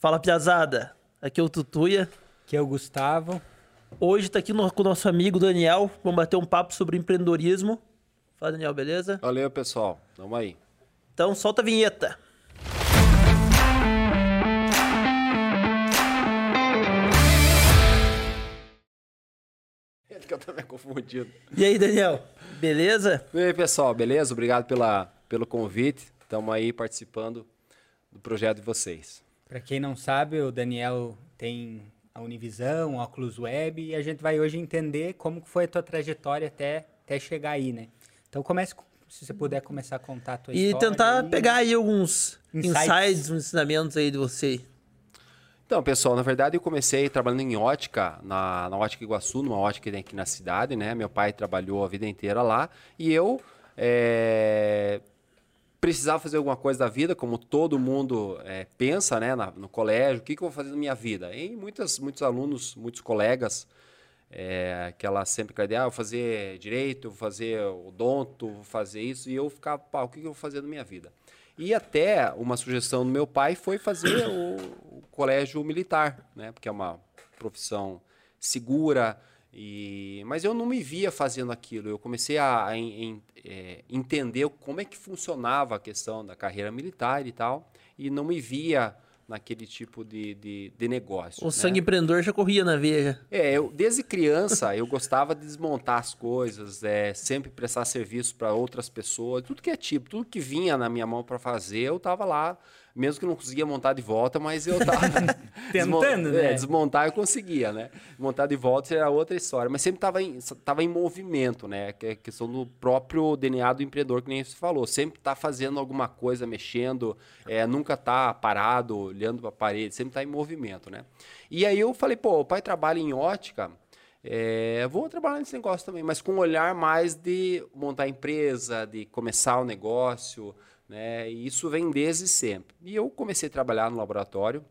Fala, piazada. Aqui é o Tutuia. Aqui é o Gustavo. Hoje tá aqui no, com o nosso amigo Daniel. Vamos bater um papo sobre empreendedorismo. Fala, Daniel, beleza? Valeu, pessoal. Tamo aí. Então, solta a vinheta. que eu tô me confundindo. E aí, Daniel? Beleza? E aí, pessoal, beleza? Obrigado pela, pelo convite. Estamos aí participando do projeto de vocês. Para quem não sabe, o Daniel tem a Univisão, o Oculus Web, e a gente vai hoje entender como foi a tua trajetória até, até chegar aí, né? Então comece, se você puder começar a contar a tua e história. E tentar pegar aí alguns insights. insights, uns ensinamentos aí de você. Então, pessoal, na verdade eu comecei trabalhando em ótica, na, na Ótica Iguaçu, numa ótica que tem aqui na cidade, né? Meu pai trabalhou a vida inteira lá e eu é, precisava fazer alguma coisa da vida, como todo mundo é, pensa, né? Na, no colégio, o que, que eu vou fazer na minha vida? E muitas, muitos alunos, muitos colegas, é, aquela sempre aquela ideia, ah, vou fazer direito, vou fazer odonto, vou fazer isso, e eu ficava, pá, o que, que eu vou fazer na minha vida? E até uma sugestão do meu pai foi fazer o, o colégio militar, né? Porque é uma profissão segura, e, mas eu não me via fazendo aquilo. Eu comecei a, a, em, é, entender como é que funcionava a questão da carreira militar e tal, e não me via naquele tipo de, de, de negócio. O né? sangue empreendedor já corria na veia. É, eu, desde criança eu gostava de desmontar as coisas, é, sempre prestar serviço para outras pessoas, tudo que é tipo, tudo que vinha na minha mão para fazer, eu estava lá, mesmo que não conseguia montar de volta, mas eu estava tentando, né? É, desmontar eu conseguia, né? Montar de volta era outra história, mas sempre estava em, tava em movimento, né? Que é questão do próprio DNA do empreendedor, que nem você falou, sempre está fazendo alguma coisa, mexendo, é, nunca está parado, olhando para a parede, sempre está em movimento, né? E aí eu falei, pô, o pai trabalha em ótica, é, vou trabalhar nesse negócio também, mas com um olhar mais de montar empresa, de começar o negócio, né? E isso vem desde sempre. E eu comecei a trabalhar no laboratório,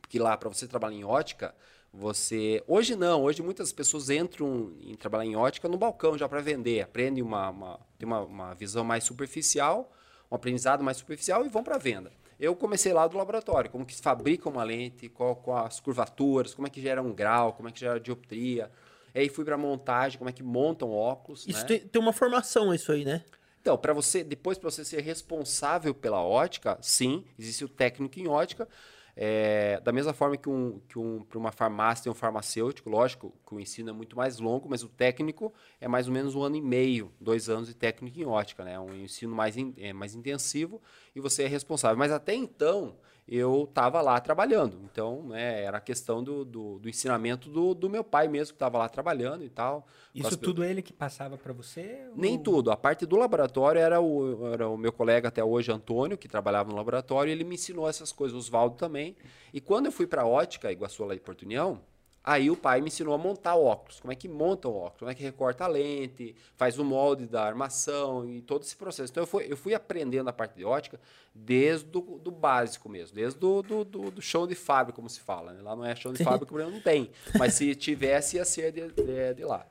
porque lá, para você trabalhar em ótica, você. Hoje não, hoje muitas pessoas entram em trabalhar em ótica no balcão já para vender, aprendem uma, uma, tem uma, uma visão mais superficial, um aprendizado mais superficial e vão para venda. Eu comecei lá do laboratório, como que se fabrica uma lente, qual, qual as curvaturas, como é que gera um grau, como é que gera dioptria. E aí fui para montagem, como é que montam óculos. Isso né? tem, tem uma formação, isso aí, né? Então, para você, depois para você ser responsável pela ótica, sim, existe o técnico em ótica. É, da mesma forma que, um, que um, para uma farmácia tem um farmacêutico, lógico que o ensino é muito mais longo, mas o técnico é mais ou menos um ano e meio, dois anos de técnico em ótica, né? Um ensino mais, in, é, mais intensivo e você é responsável. Mas até então eu estava lá trabalhando, então né, era a questão do, do, do ensinamento do, do, meu pai mesmo que estava lá trabalhando e tal. Isso tudo ele que passava para você? Nem ou... tudo. A parte do laboratório era o, era o meu colega até hoje, Antônio, que trabalhava no laboratório, e ele me ensinou essas coisas, o Oswaldo também. E quando eu fui para a ótica, Iguaçu lá de Porto União, aí o pai me ensinou a montar óculos. Como é que monta o óculos, como é que recorta a lente, faz o molde da armação e todo esse processo. Então eu fui, eu fui aprendendo a parte de ótica desde do, do básico mesmo, desde do, do, do, do chão de fábrica, como se fala. Né? Lá não é chão de fábrica, porque não tem. Mas se tivesse, ia ser de, de, de lá.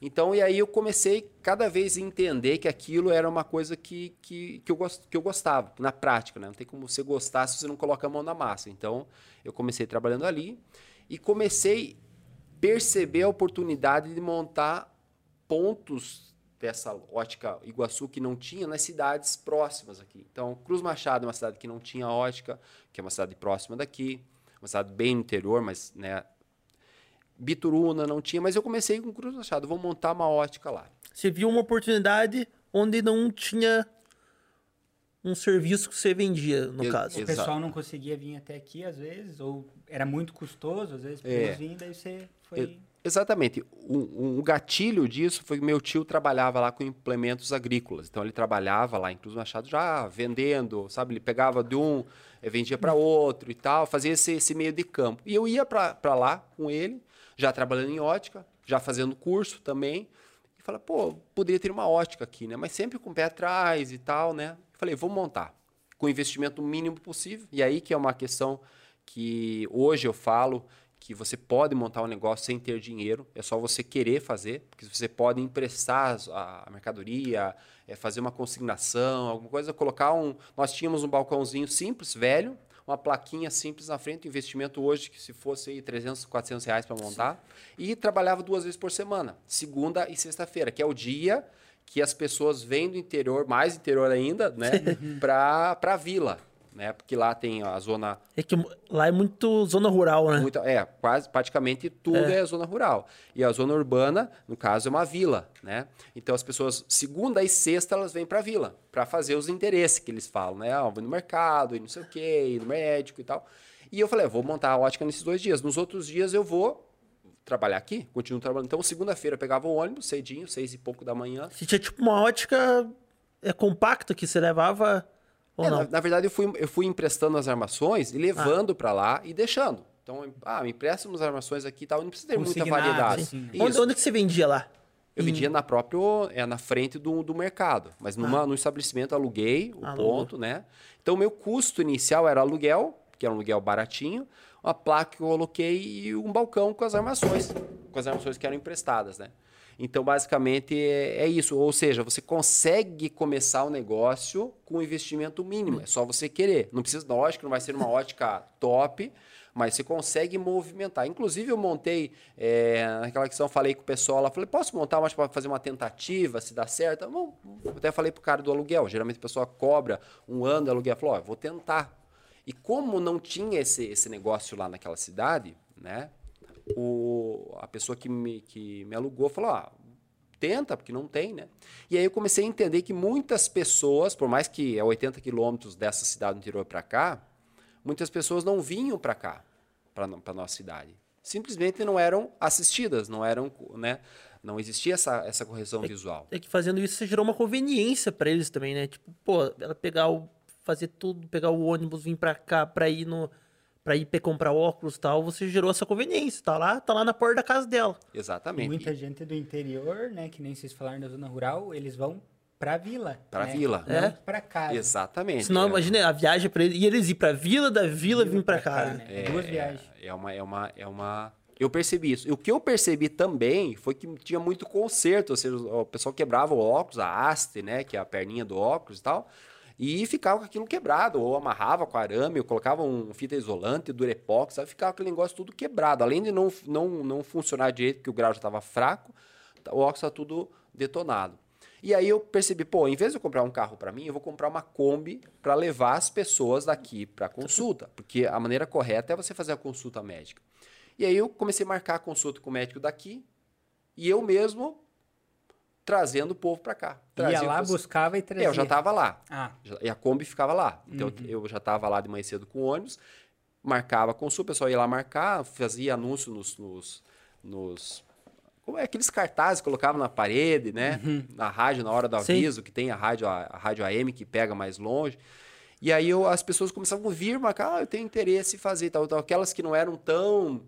Então, e aí eu comecei cada vez a entender que aquilo era uma coisa que, que, que, eu, gost, que eu gostava, na prática, né? Não tem como você gostar se você não coloca a mão na massa. Então, eu comecei trabalhando ali e comecei a perceber a oportunidade de montar pontos dessa ótica Iguaçu que não tinha nas cidades próximas aqui. Então, Cruz Machado é uma cidade que não tinha ótica, que é uma cidade próxima daqui, uma cidade bem no interior, mas né, Bituruna não tinha, mas eu comecei com Cruz Machado, vou montar uma ótica lá. Você viu uma oportunidade onde não tinha um serviço que você vendia, no Ex caso. O pessoal não conseguia vir até aqui, às vezes, ou era muito custoso, às vezes, para é. vir, daí você foi... Exatamente. Um, um, gatilho disso foi que meu tio trabalhava lá com implementos agrícolas. Então ele trabalhava lá em Cruz Machado já vendendo, sabe? Ele pegava de um, vendia para outro e tal, fazia esse, esse meio de campo. E eu ia para lá com ele, já trabalhando em ótica, já fazendo curso também. E falei, pô, poderia ter uma ótica aqui, né? Mas sempre com o pé atrás e tal, né? Falei, vou montar com o investimento mínimo possível. E aí que é uma questão que hoje eu falo que você pode montar um negócio sem ter dinheiro, é só você querer fazer, porque você pode emprestar a mercadoria, é fazer uma consignação, alguma coisa, colocar um. Nós tínhamos um balcãozinho simples, velho, uma plaquinha simples na frente, investimento hoje que se fosse aí 300, 400 reais para montar. E trabalhava duas vezes por semana, segunda e sexta-feira, que é o dia que as pessoas vêm do interior, mais interior ainda, né, para a vila né? Porque lá tem a zona. É que lá é muito zona rural, né? É, quase praticamente tudo é. é. zona rural. E a zona urbana, no caso, é uma vila, né? Então as pessoas, segunda e sexta, elas vêm para a vila para fazer os interesses que eles falam, né? Ah, vou no mercado, e não sei o quê, ir no médico e tal. E eu falei, vou montar a ótica nesses dois dias. Nos outros dias eu vou trabalhar aqui, continuo trabalhando. Então, segunda-feira eu pegava o ônibus cedinho, seis e pouco da manhã. Você tinha tipo uma ótica é compacta que você levava é, na, na, verdade, eu fui, eu fui emprestando as armações e levando ah. para lá e deixando. Então, ah, me empresta umas armações aqui e tal. Não precisa ter muita variedade. Onde, onde que você vendia lá? Eu em... vendia na própria, é, na frente do, do mercado. Mas numa, ah. no estabelecimento aluguei o ponto, né? Então, o meu custo inicial era aluguel, que era um aluguel baratinho, uma placa que eu coloquei e um balcão com as armações. Com as armações que eram emprestadas, né? Então, basicamente, é, é isso. Ou seja, você consegue começar o negócio com um investimento mínimo. É só você querer. Não precisa, lógico, não vai ser uma ótica top, mas você consegue movimentar. Inclusive, eu montei, é, naquela questão, falei com o pessoal lá, falei, posso montar mais para fazer uma tentativa, se dá certo? Bom, até falei pro cara do aluguel. Geralmente a pessoa cobra um ano de aluguel. Falou, vou tentar. E como não tinha esse, esse negócio lá naquela cidade, né? o, a pessoa que me, que me alugou falou: ah, tenta, porque não tem, né? E aí eu comecei a entender que muitas pessoas, por mais que é 80 quilômetros dessa cidade do interior para cá, muitas pessoas não vinham para cá, para a nossa cidade. Simplesmente não eram assistidas, não eram, né? Não existia essa, essa correção é, visual. É que fazendo isso você gerou uma conveniência para eles também, né? Tipo, pô, ela pegar o fazer tudo, pegar o ônibus, vir para cá para ir no para ir comprar óculos e tal, você gerou essa conveniência, tá lá, tá lá na porta da casa dela. Exatamente. Muita gente do interior, né, que nem vocês falaram da zona rural, eles vão pra vila. Pra né? vila. Não é. pra casa. Exatamente. Senão, é. imagina a viagem para eles, e eles ir pra vila, da vila, vila vir pra, pra casa. Cá, né? é, Duas viagens. É uma, é uma, é uma... Eu percebi isso. E o que eu percebi também foi que tinha muito conserto, ou seja, o pessoal quebrava o óculos, a haste, né, que é a perninha do óculos e tal, e ficava com aquilo quebrado, ou amarrava com arame, ou colocava um fita isolante, durepox, sabe? ficava aquele negócio tudo quebrado. Além de não, não, não funcionar direito, porque o grau já estava fraco, o óculos está tudo detonado. E aí eu percebi, pô, em vez de eu comprar um carro para mim, eu vou comprar uma Kombi para levar as pessoas daqui para consulta, porque a maneira correta é você fazer a consulta médica. E aí eu comecei a marcar a consulta com o médico daqui, e eu mesmo trazendo o povo para cá. Ia lá, buscava e trazia. É, eu já estava lá. Ah. E a Kombi ficava lá. Então uhum. eu já estava lá de manhã cedo com o ônibus, marcava consulta, o pessoal ia lá marcar, fazia anúncio nos, nos, nos como é aqueles cartazes que colocavam na parede, né? Uhum. Na rádio, na hora do aviso, Sim. que tem a rádio, a, a, rádio AM que pega mais longe. E aí eu, as pessoas começavam a vir marcar, ah, eu tenho interesse em fazer tal, tal. Aquelas que não eram tão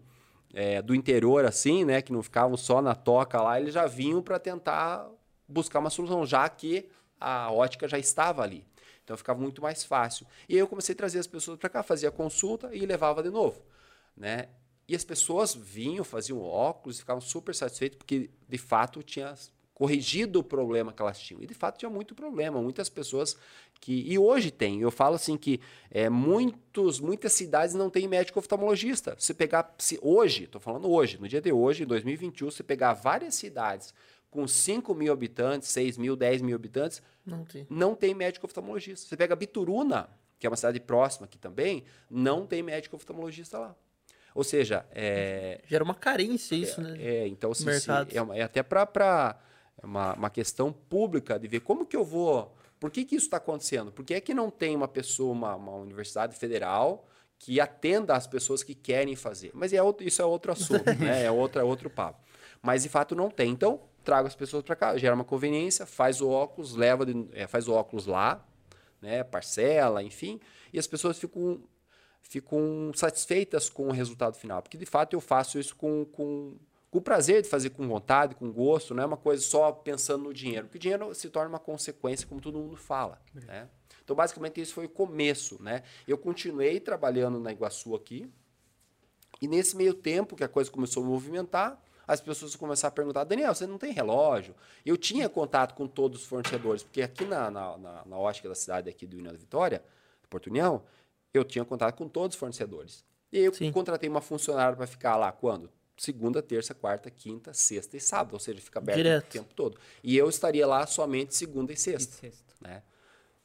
é, do interior, assim, né, que não ficavam só na toca lá, eles já vinham para tentar buscar uma solução, já que a ótica já estava ali. Então ficava muito mais fácil. E aí eu comecei a trazer as pessoas para cá, fazia consulta e levava de novo, né? E as pessoas vinham, faziam óculos, ficavam super satisfeitos porque de fato tinha corrigido o problema que elas tinham. E de fato tinha muito problema, muitas pessoas que e hoje tem. Eu falo assim que é, muitos, muitas cidades não têm médico oftalmologista. Se pegar se hoje, estou falando hoje, no dia de hoje, em 2021, se pegar várias cidades com 5 mil habitantes, 6 mil, 10 mil habitantes, não tem. não tem médico oftalmologista. Você pega Bituruna, que é uma cidade próxima aqui também, não tem médico oftalmologista lá. Ou seja, é, gera uma carência isso, é, né? É, então assim, se, é, é, até para uma, uma questão pública de ver como que eu vou por que, que isso está acontecendo? Por que é que não tem uma pessoa, uma, uma universidade federal que atenda as pessoas que querem fazer? Mas é outro, isso é outro assunto, né? É outro, é outro papo. Mas de fato não tem. Então, traga as pessoas para cá, gera uma conveniência, faz o óculos, leva, de, é, faz o óculos lá, né? Parcela, enfim, e as pessoas ficam ficam satisfeitas com o resultado final, porque de fato eu faço isso com, com com prazer de fazer com vontade, com gosto, não é uma coisa só pensando no dinheiro, porque o dinheiro se torna uma consequência, como todo mundo fala, é. né? Então, basicamente, isso foi o começo, né? Eu continuei trabalhando na Iguaçu aqui, e nesse meio tempo que a coisa começou a movimentar, as pessoas começaram a perguntar, Daniel, você não tem relógio? Eu tinha contato com todos os fornecedores, porque aqui na, na, na, na ótica da cidade aqui do União da Vitória, Porto União, eu tinha contato com todos os fornecedores. E eu Sim. contratei uma funcionária para ficar lá quando? Segunda, terça, quarta, quinta, sexta e sábado, ou seja, fica aberto Direto. o tempo todo. E eu estaria lá somente segunda e E sexta sexta. né?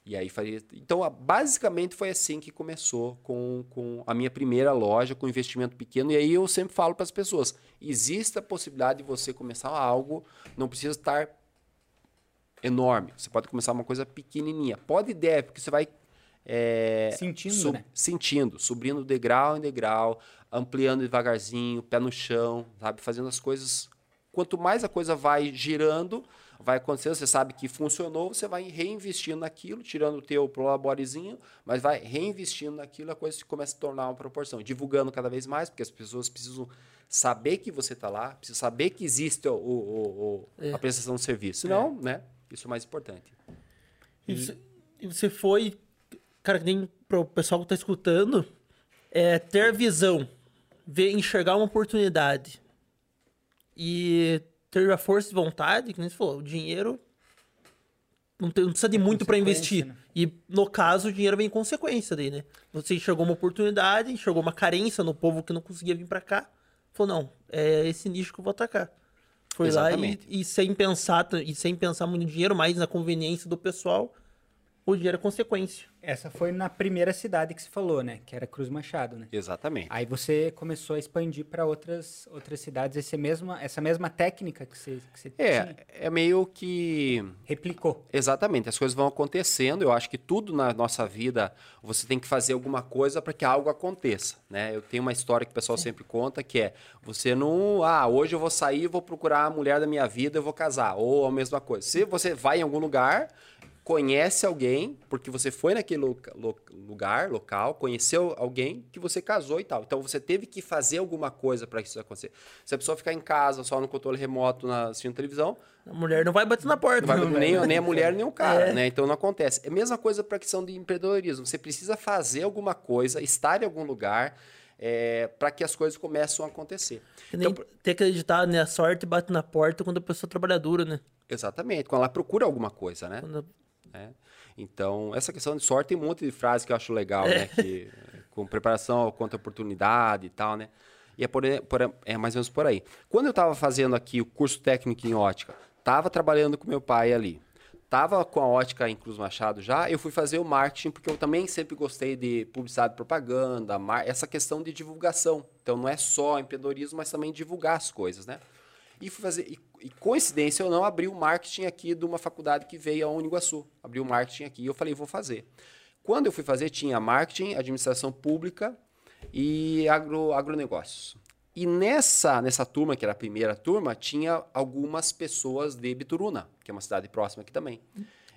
E aí faria. Então, a- basicamente foi assim que começou com, com a minha primeira loja, com investimento pequeno. E aí eu sempre falo para as pessoas: existe a possibilidade de você começar algo, não precisa estar enorme. Você pode começar uma coisa pequenininha. Pode ideia, porque você vai. É, Sentindo, né? Sentindo, subindo degrau em degrau, ampliando devagarzinho, pé no chão, sabe? Fazendo as coisas. Quanto mais a coisa vai girando, vai acontecendo, você sabe que funcionou, você vai reinvestindo naquilo, tirando o teu prolaborezinho, mas vai reinvestindo naquilo, a coisa começa a tornar uma proporção. Divulgando cada vez mais, porque as pessoas precisam saber que você está lá, precisam saber que existe o, o- o- É. a prestação de serviço. Senão, né? Isso é o mais importante. E e você foi, cara, que nem pro pessoal que tá escutando, é ter visão, ver, enxergar uma oportunidade e ter a força de vontade, que nem você falou, o dinheiro não, tem- não precisa de muito para investir. né? E no caso, o dinheiro vem em consequência daí, né? Você enxergou uma oportunidade, enxergou uma carência no povo que não conseguia vir para cá, falou, não, é esse nicho que eu vou atacar. Foi Exatamente. lá e, e sem pensar e sem pensar muito no dinheiro, mais na conveniência do pessoal, o dinheiro é consequência. Essa foi na primeira cidade que você falou, né? Que era Cruz Machado, né? Exatamente. Aí você começou a expandir para outras, outras cidades esse mesma, essa mesma técnica que você, que você tinha. É, é meio que Replicou. Exatamente, as coisas vão acontecendo. Eu acho que tudo na nossa vida você tem que fazer alguma coisa para que algo aconteça, né? Eu tenho uma história que o pessoal sempre conta que é você não, ah, hoje eu vou sair, vou procurar a mulher da minha vida, eu vou casar, ou a mesma coisa. Se você vai em algum lugar, conhece alguém, porque você foi naquele loca- lo- lugar, local, conheceu alguém que você casou e tal. Então você teve que fazer alguma coisa para isso acontecer. Se a pessoa ficar em casa, só no controle remoto, na, assistindo televisão, A mulher não vai bater na porta. não vai não, nem, nem a mulher, nem o cara, É. né? Então não acontece. É a mesma coisa para a questão de empreendedorismo. Você precisa fazer alguma coisa, estar em algum lugar, para que as coisas começem a acontecer. Que nem Então, ter que acreditar, né? A sorte bate na porta quando a pessoa trabalha duro, né? exatamente, quando ela procura alguma coisa, né? Quando- né? Então, essa questão de sorte tem um monte de frases que eu acho legal, né? Que, com preparação contra oportunidade e tal, né? E é, por, por- é mais ou menos por aí. Quando eu estava fazendo aqui o curso técnico em ótica, estava trabalhando com meu pai ali, estava com a ótica em Cruz Machado já, eu fui fazer o marketing, porque eu também sempre gostei de publicidade propaganda, essa questão de divulgação. Então, não é só empreendedorismo, mas também divulgar as coisas, né? E fazer. E, e coincidência, eu não abri o marketing aqui de uma faculdade que veio a Uniguaçu. Abri o marketing aqui e eu falei, vou fazer. Quando eu fui fazer, tinha marketing, administração pública e agro, agronegócios. E nessa, nessa turma, que era a primeira turma, tinha algumas pessoas de Bituruna, que é uma cidade próxima aqui também.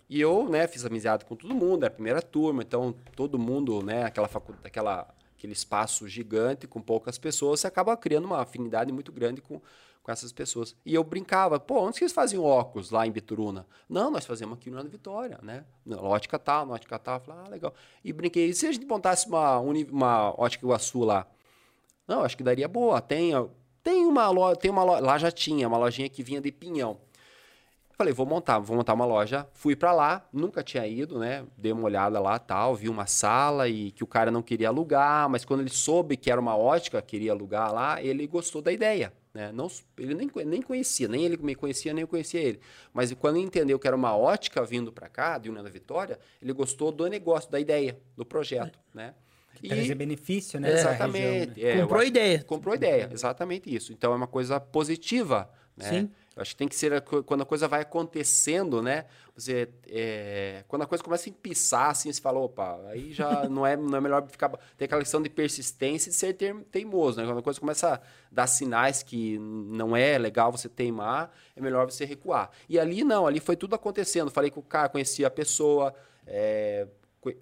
E eu, né, fiz amizade com todo mundo, era a primeira turma, então todo mundo, né, aquela faculdade, aquela, aquele espaço gigante com poucas pessoas, você acaba criando uma afinidade muito grande com, com essas pessoas. E eu brincava, pô, onde eles faziam óculos lá em Bituruna? Não, nós fazemos aqui no Ana Vitória, né? Na ótica tal, na ótica tal. Eu Falei, ah, legal. E brinquei, e se a gente montasse uma, uma ótica Iguaçu lá? Não, acho que daria boa. Tem, tem uma loja, tem uma loja, lá já tinha, uma lojinha que vinha de pinhão. Falei, vou montar, vou montar uma loja. Fui pra lá, nunca tinha ido, né? Dei uma olhada lá, tal, vi uma sala e que o cara não queria alugar, mas quando ele soube que era uma ótica, queria alugar lá, ele gostou da ideia, né? Não, ele nem, nem conhecia, nem ele me conhecia, nem eu conhecia ele. Mas quando ele entendeu que era uma ótica vindo pra cá, de União da Vitória, ele gostou do negócio, da ideia, do projeto, né? E- Trazer benefício, né? Exatamente. região, né? é, Comprou acho- ideia. Comprou ideia, exatamente isso. Então é uma coisa positiva, né? Sim. Acho que tem que ser a quando a coisa vai acontecendo, né? Você, é, quando a coisa começa a empiçar, assim, você fala, opa, aí já não é, não é melhor ficar. Tem aquela questão de persistência e de ser teimoso, né? Quando a coisa começa a dar sinais que não é legal você teimar, é melhor você recuar. E ali não, ali foi tudo acontecendo. Falei com o cara, conhecia a pessoa, é,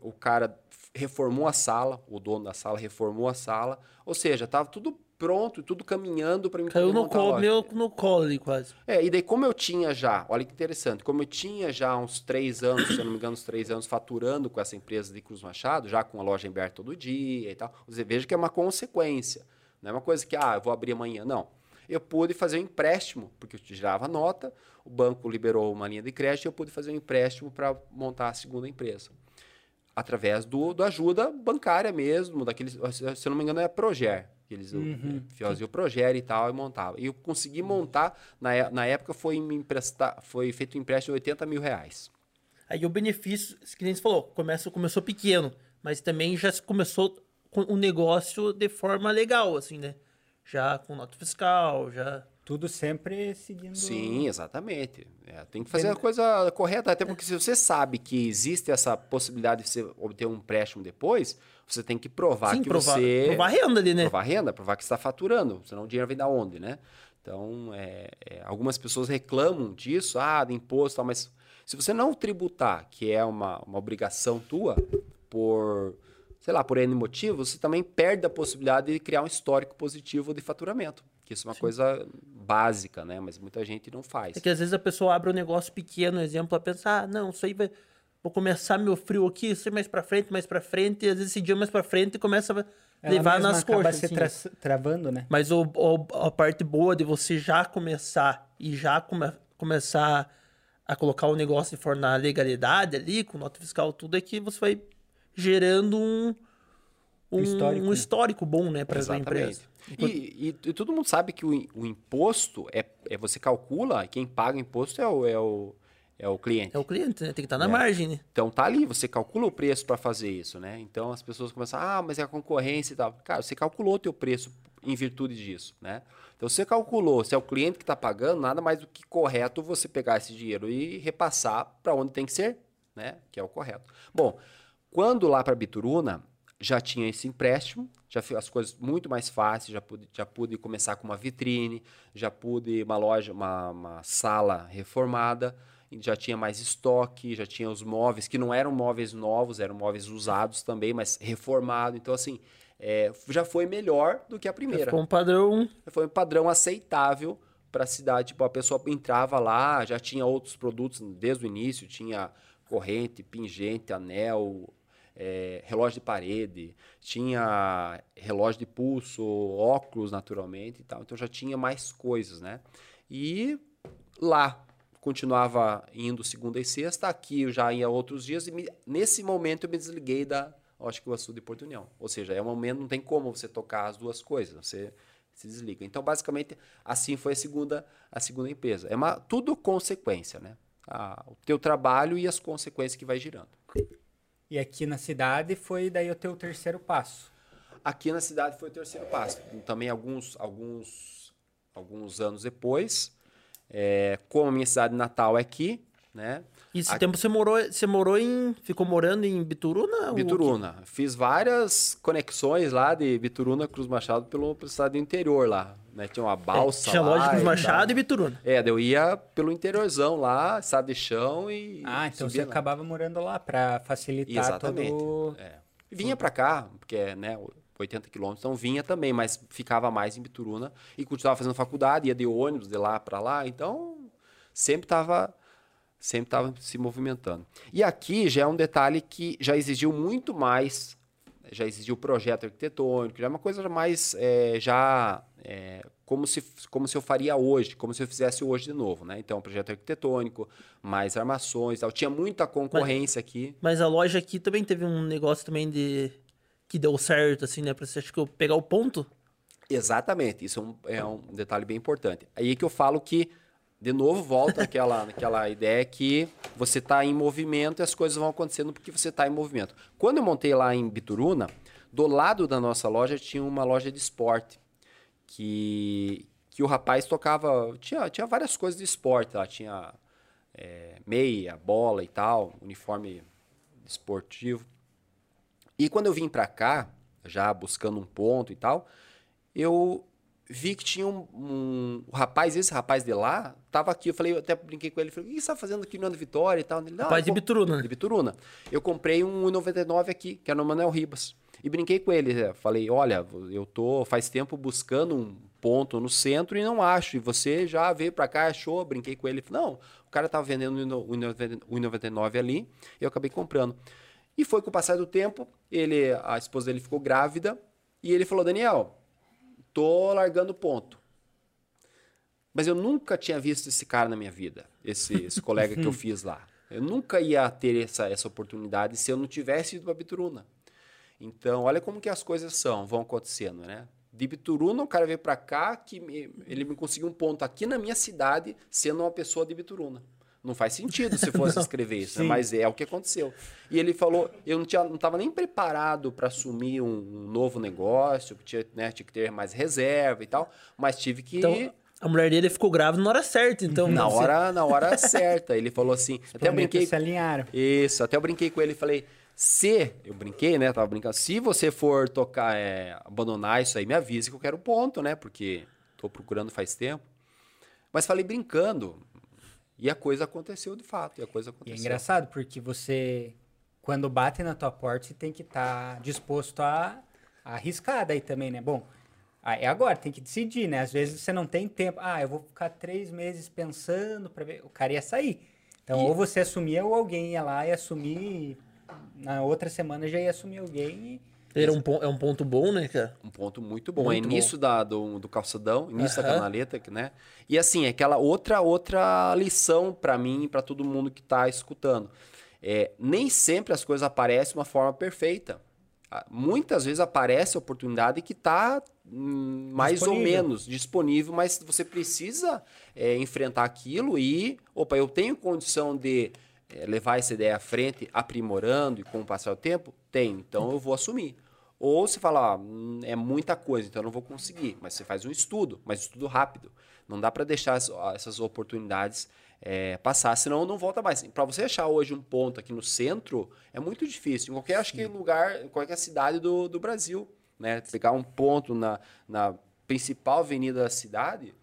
o cara reformou a sala, o dono da sala reformou a sala, ou seja, estava tudo pronto, tudo caminhando para mim Caiu no a colo, meu, no colo ali quase. É, e daí como eu tinha já, olha que interessante, como eu tinha já uns três anos, se eu não me engano, uns três anos faturando com essa empresa de Cruz Machado, já com a loja aberta todo dia e tal, você veja que é uma consequência, não é uma coisa que, ah, eu vou abrir amanhã, não. Eu pude fazer um empréstimo, porque eu tirava nota, o banco liberou uma linha de crédito e eu pude fazer um empréstimo para montar a segunda empresa. através do, do ajuda bancária mesmo, daqueles, se eu não me engano é Proger, que eles Uhum. faziam o Proger e tal e montava. E eu consegui montar, na, é- na época foi me emprestar, foi feito um empréstimo de 80 mil reais. Aí o benefício, que nem você falou, começa, começou pequeno, mas também já começou com o negócio de forma legal, assim, né? Já com nota fiscal, já. Tudo sempre seguindo. Sim, exatamente. É, tem que fazer a coisa correta, até porque se você sabe que existe essa possibilidade de você obter um empréstimo depois, você tem que provar Sim, que provar, você... provar renda ali, né? Provar renda, provar que está faturando, senão o dinheiro vem da onde, né? Então, é, é, algumas pessoas reclamam disso, ah, do imposto, e tal, mas se você não tributar, que é uma, uma obrigação tua, por, sei lá, por N motivos, você também perde a possibilidade de criar um histórico positivo de faturamento, que isso é uma coisa básica, né? Mas muita gente não faz. É que às vezes a pessoa abre um negócio pequeno, exemplo, ela pensa, ah, não, isso aí vai. Vou começar meu frio aqui, isso aí mais pra frente, mais pra frente, e às vezes esse dia mais pra frente começa a Ela levar mesma nas acaba coxas. se assim. tra- travando, né? Mas o, o- a parte boa de você já começar e já come- começar a colocar o negócio de forma na legalidade ali, com nota fiscal, tudo, é que você vai gerando um, um, histórico, um histórico bom, né, para a empresa. E, e- e todo mundo sabe que o, o imposto é, é você calcula, quem paga o imposto é o, é o, é o cliente. É o cliente, né? Tem que estar na É. margem, né? Então tá ali, você calcula o preço para fazer isso, né? Então as pessoas começam, ah, mas é a concorrência e tal. Cara, você calculou o teu preço em virtude disso, né? Então você calculou, se é o cliente que está pagando, nada mais do que correto você pegar esse dinheiro e repassar para onde tem que ser, né? Que é o correto. Bom, quando lá para Bituruna já tinha esse empréstimo, já fiz as coisas muito mais fáceis, já pude, já pude começar com uma vitrine, já pude uma loja, uma, uma sala reformada, já tinha mais estoque, já tinha os móveis, que não eram móveis novos, eram móveis usados também, mas reformado. Então, assim, é, já foi melhor do que a primeira. ficou um padrão. Foi um padrão aceitável para a cidade. Tipo, a pessoa entrava lá, já tinha outros produtos desde o início, tinha corrente, pingente, anel, é, relógio de parede, tinha relógio de pulso, óculos naturalmente e tal. Então já tinha mais coisas, né? E lá continuava indo segunda e sexta, aqui eu já ia outros dias e me- nesse momento eu me desliguei da Ótica Iguaçu de Porto União. Ou seja, é um momento não tem como você tocar as duas coisas, você se desliga. Então, basicamente, assim foi a segunda a segunda empresa. É uma tudo consequência, né? Ah, o teu trabalho e as consequências que vai girando. E aqui na cidade foi daí o teu terceiro passo. Aqui na cidade foi o terceiro passo. Também alguns, alguns, alguns anos depois, é, como a minha cidade natal é aqui, né? E esse Aqui- tempo você morou, você morou em. Ficou morando em Bituruna? ou- Bituruna. Fiz várias conexões lá de Bituruna Cruz Machado pelo, pelo estado do interior lá. Né? Tinha uma É, balsa tinha lá. loja de Machado e Bituruna. É, eu ia pelo interiorzão lá, estado de chão e. Ah, então você lá. acabava morando lá para facilitar Exatamente. todo. É. Vinha pra cá, porque é né, 80 quilômetros, então vinha também, mas ficava mais em Bituruna e continuava fazendo faculdade, ia de ônibus de lá pra lá, então sempre tava sempre tava se movimentando. E aqui já é um detalhe que já exigiu muito mais, já exigiu projeto arquitetônico, já é uma coisa mais é, já é, como se como se eu faria hoje, como se eu fizesse hoje de novo, né? Então projeto arquitetônico, mais armações, tal. tinha muita concorrência aqui. Mas a loja aqui também teve um negócio também de. que deu certo, assim, né? Pra você acho que eu pegar o ponto. Exatamente, isso é um, é um detalhe bem importante. Aí que eu falo que, de novo, volta aquela, aquela ideia que você está em movimento e as coisas vão acontecendo porque você está em movimento. Quando eu montei lá em Bituruna, do lado da nossa loja tinha uma loja de esporte, que, que o rapaz tocava, tinha, tinha várias coisas de esporte lá, tinha é, meia, bola e tal, uniforme esportivo. E quando eu vim para cá, já buscando um ponto e tal, eu vi que tinha um, um, um rapaz, esse rapaz de lá, tava aqui, eu falei, eu até brinquei com ele, falei, o que você tá fazendo aqui no Ano Vitória e tal? Ele, "Não, Rapaz de Bituruna? De Bituruna. Eu comprei um 1,99 aqui, que era no Manuel Ribas. E brinquei com ele, eh, falei, olha, eu tô faz tempo buscando um ponto no centro e não acho. E você já veio pra cá, achou, brinquei com ele. Não, o cara tava vendendo um 1,99 ali, e eu acabei comprando. E foi com o passar do tempo, ele, a esposa dele ficou grávida, e ele falou, Daniel, tô largando o ponto. Mas eu nunca tinha visto esse cara na minha vida, esse, esse colega que eu fiz lá. Eu nunca ia ter essa, essa oportunidade se eu não tivesse ido para Bituruna. Então, olha como que as coisas são, vão acontecendo, né? De Bituruna, o cara veio para cá, que me- ele me conseguiu um ponto aqui na minha cidade, sendo uma pessoa de Bituruna. Não faz sentido se fosse escrever isso, né? Mas é o que aconteceu. E ele falou, eu não tinha, não estava nem preparado para assumir um, um novo negócio, tinha, né, tinha que ter mais reserva e tal, mas tive que Então, a mulher dele ficou grávida na hora certa, então. na você- hora, na hora certa. Ele falou assim, até eu Planetas brinquei se alinharam. isso, até eu brinquei com ele e falei: se, eu brinquei, né? Tava brincando, se você for tocar, é, abandonar isso aí, me avise que eu quero ponto, né? Porque tô procurando faz tempo. Mas falei brincando. E a coisa aconteceu de fato. E a coisa E é aconteceu. engraçado, porque você, quando bate na tua porta, você tem que estar disposto a, a arriscar daí também, né? Bom, é agora, tem que decidir, né? Às vezes você não tem tempo. Ah, eu vou ficar três meses pensando para ver. O cara ia sair. Então, E- ou você assumia, ou alguém ia lá e assumir. Na outra semana já ia assumir alguém e. Era um, é um ponto bom, né, cara? Um ponto muito bom. Muito é início da, do, do calçadão, início da Aham. canaleta, né? E assim, é aquela outra outra lição para mim e para todo mundo que tá escutando. É, nem sempre as coisas aparecem de uma forma perfeita. Ah, Muitas vezes aparece a oportunidade que está mais ou Disponível. menos disponível, mas você precisa é, enfrentar aquilo e, opa, eu tenho condição de é, levar essa ideia à frente, aprimorando e com o passar do tempo? Tenho, então eu vou assumir. Ou você fala, ah, hum, é muita coisa, então eu não vou conseguir. Mas você faz um estudo, mas estudo rápido. Não dá para deixar as- essas oportunidades é, passar, senão não volta mais. Para você achar hoje um ponto aqui no centro, é muito difícil. Em qualquer, acho que lugar, qualquer cidade do, do Brasil, né? Pegar um ponto na, na principal avenida da cidade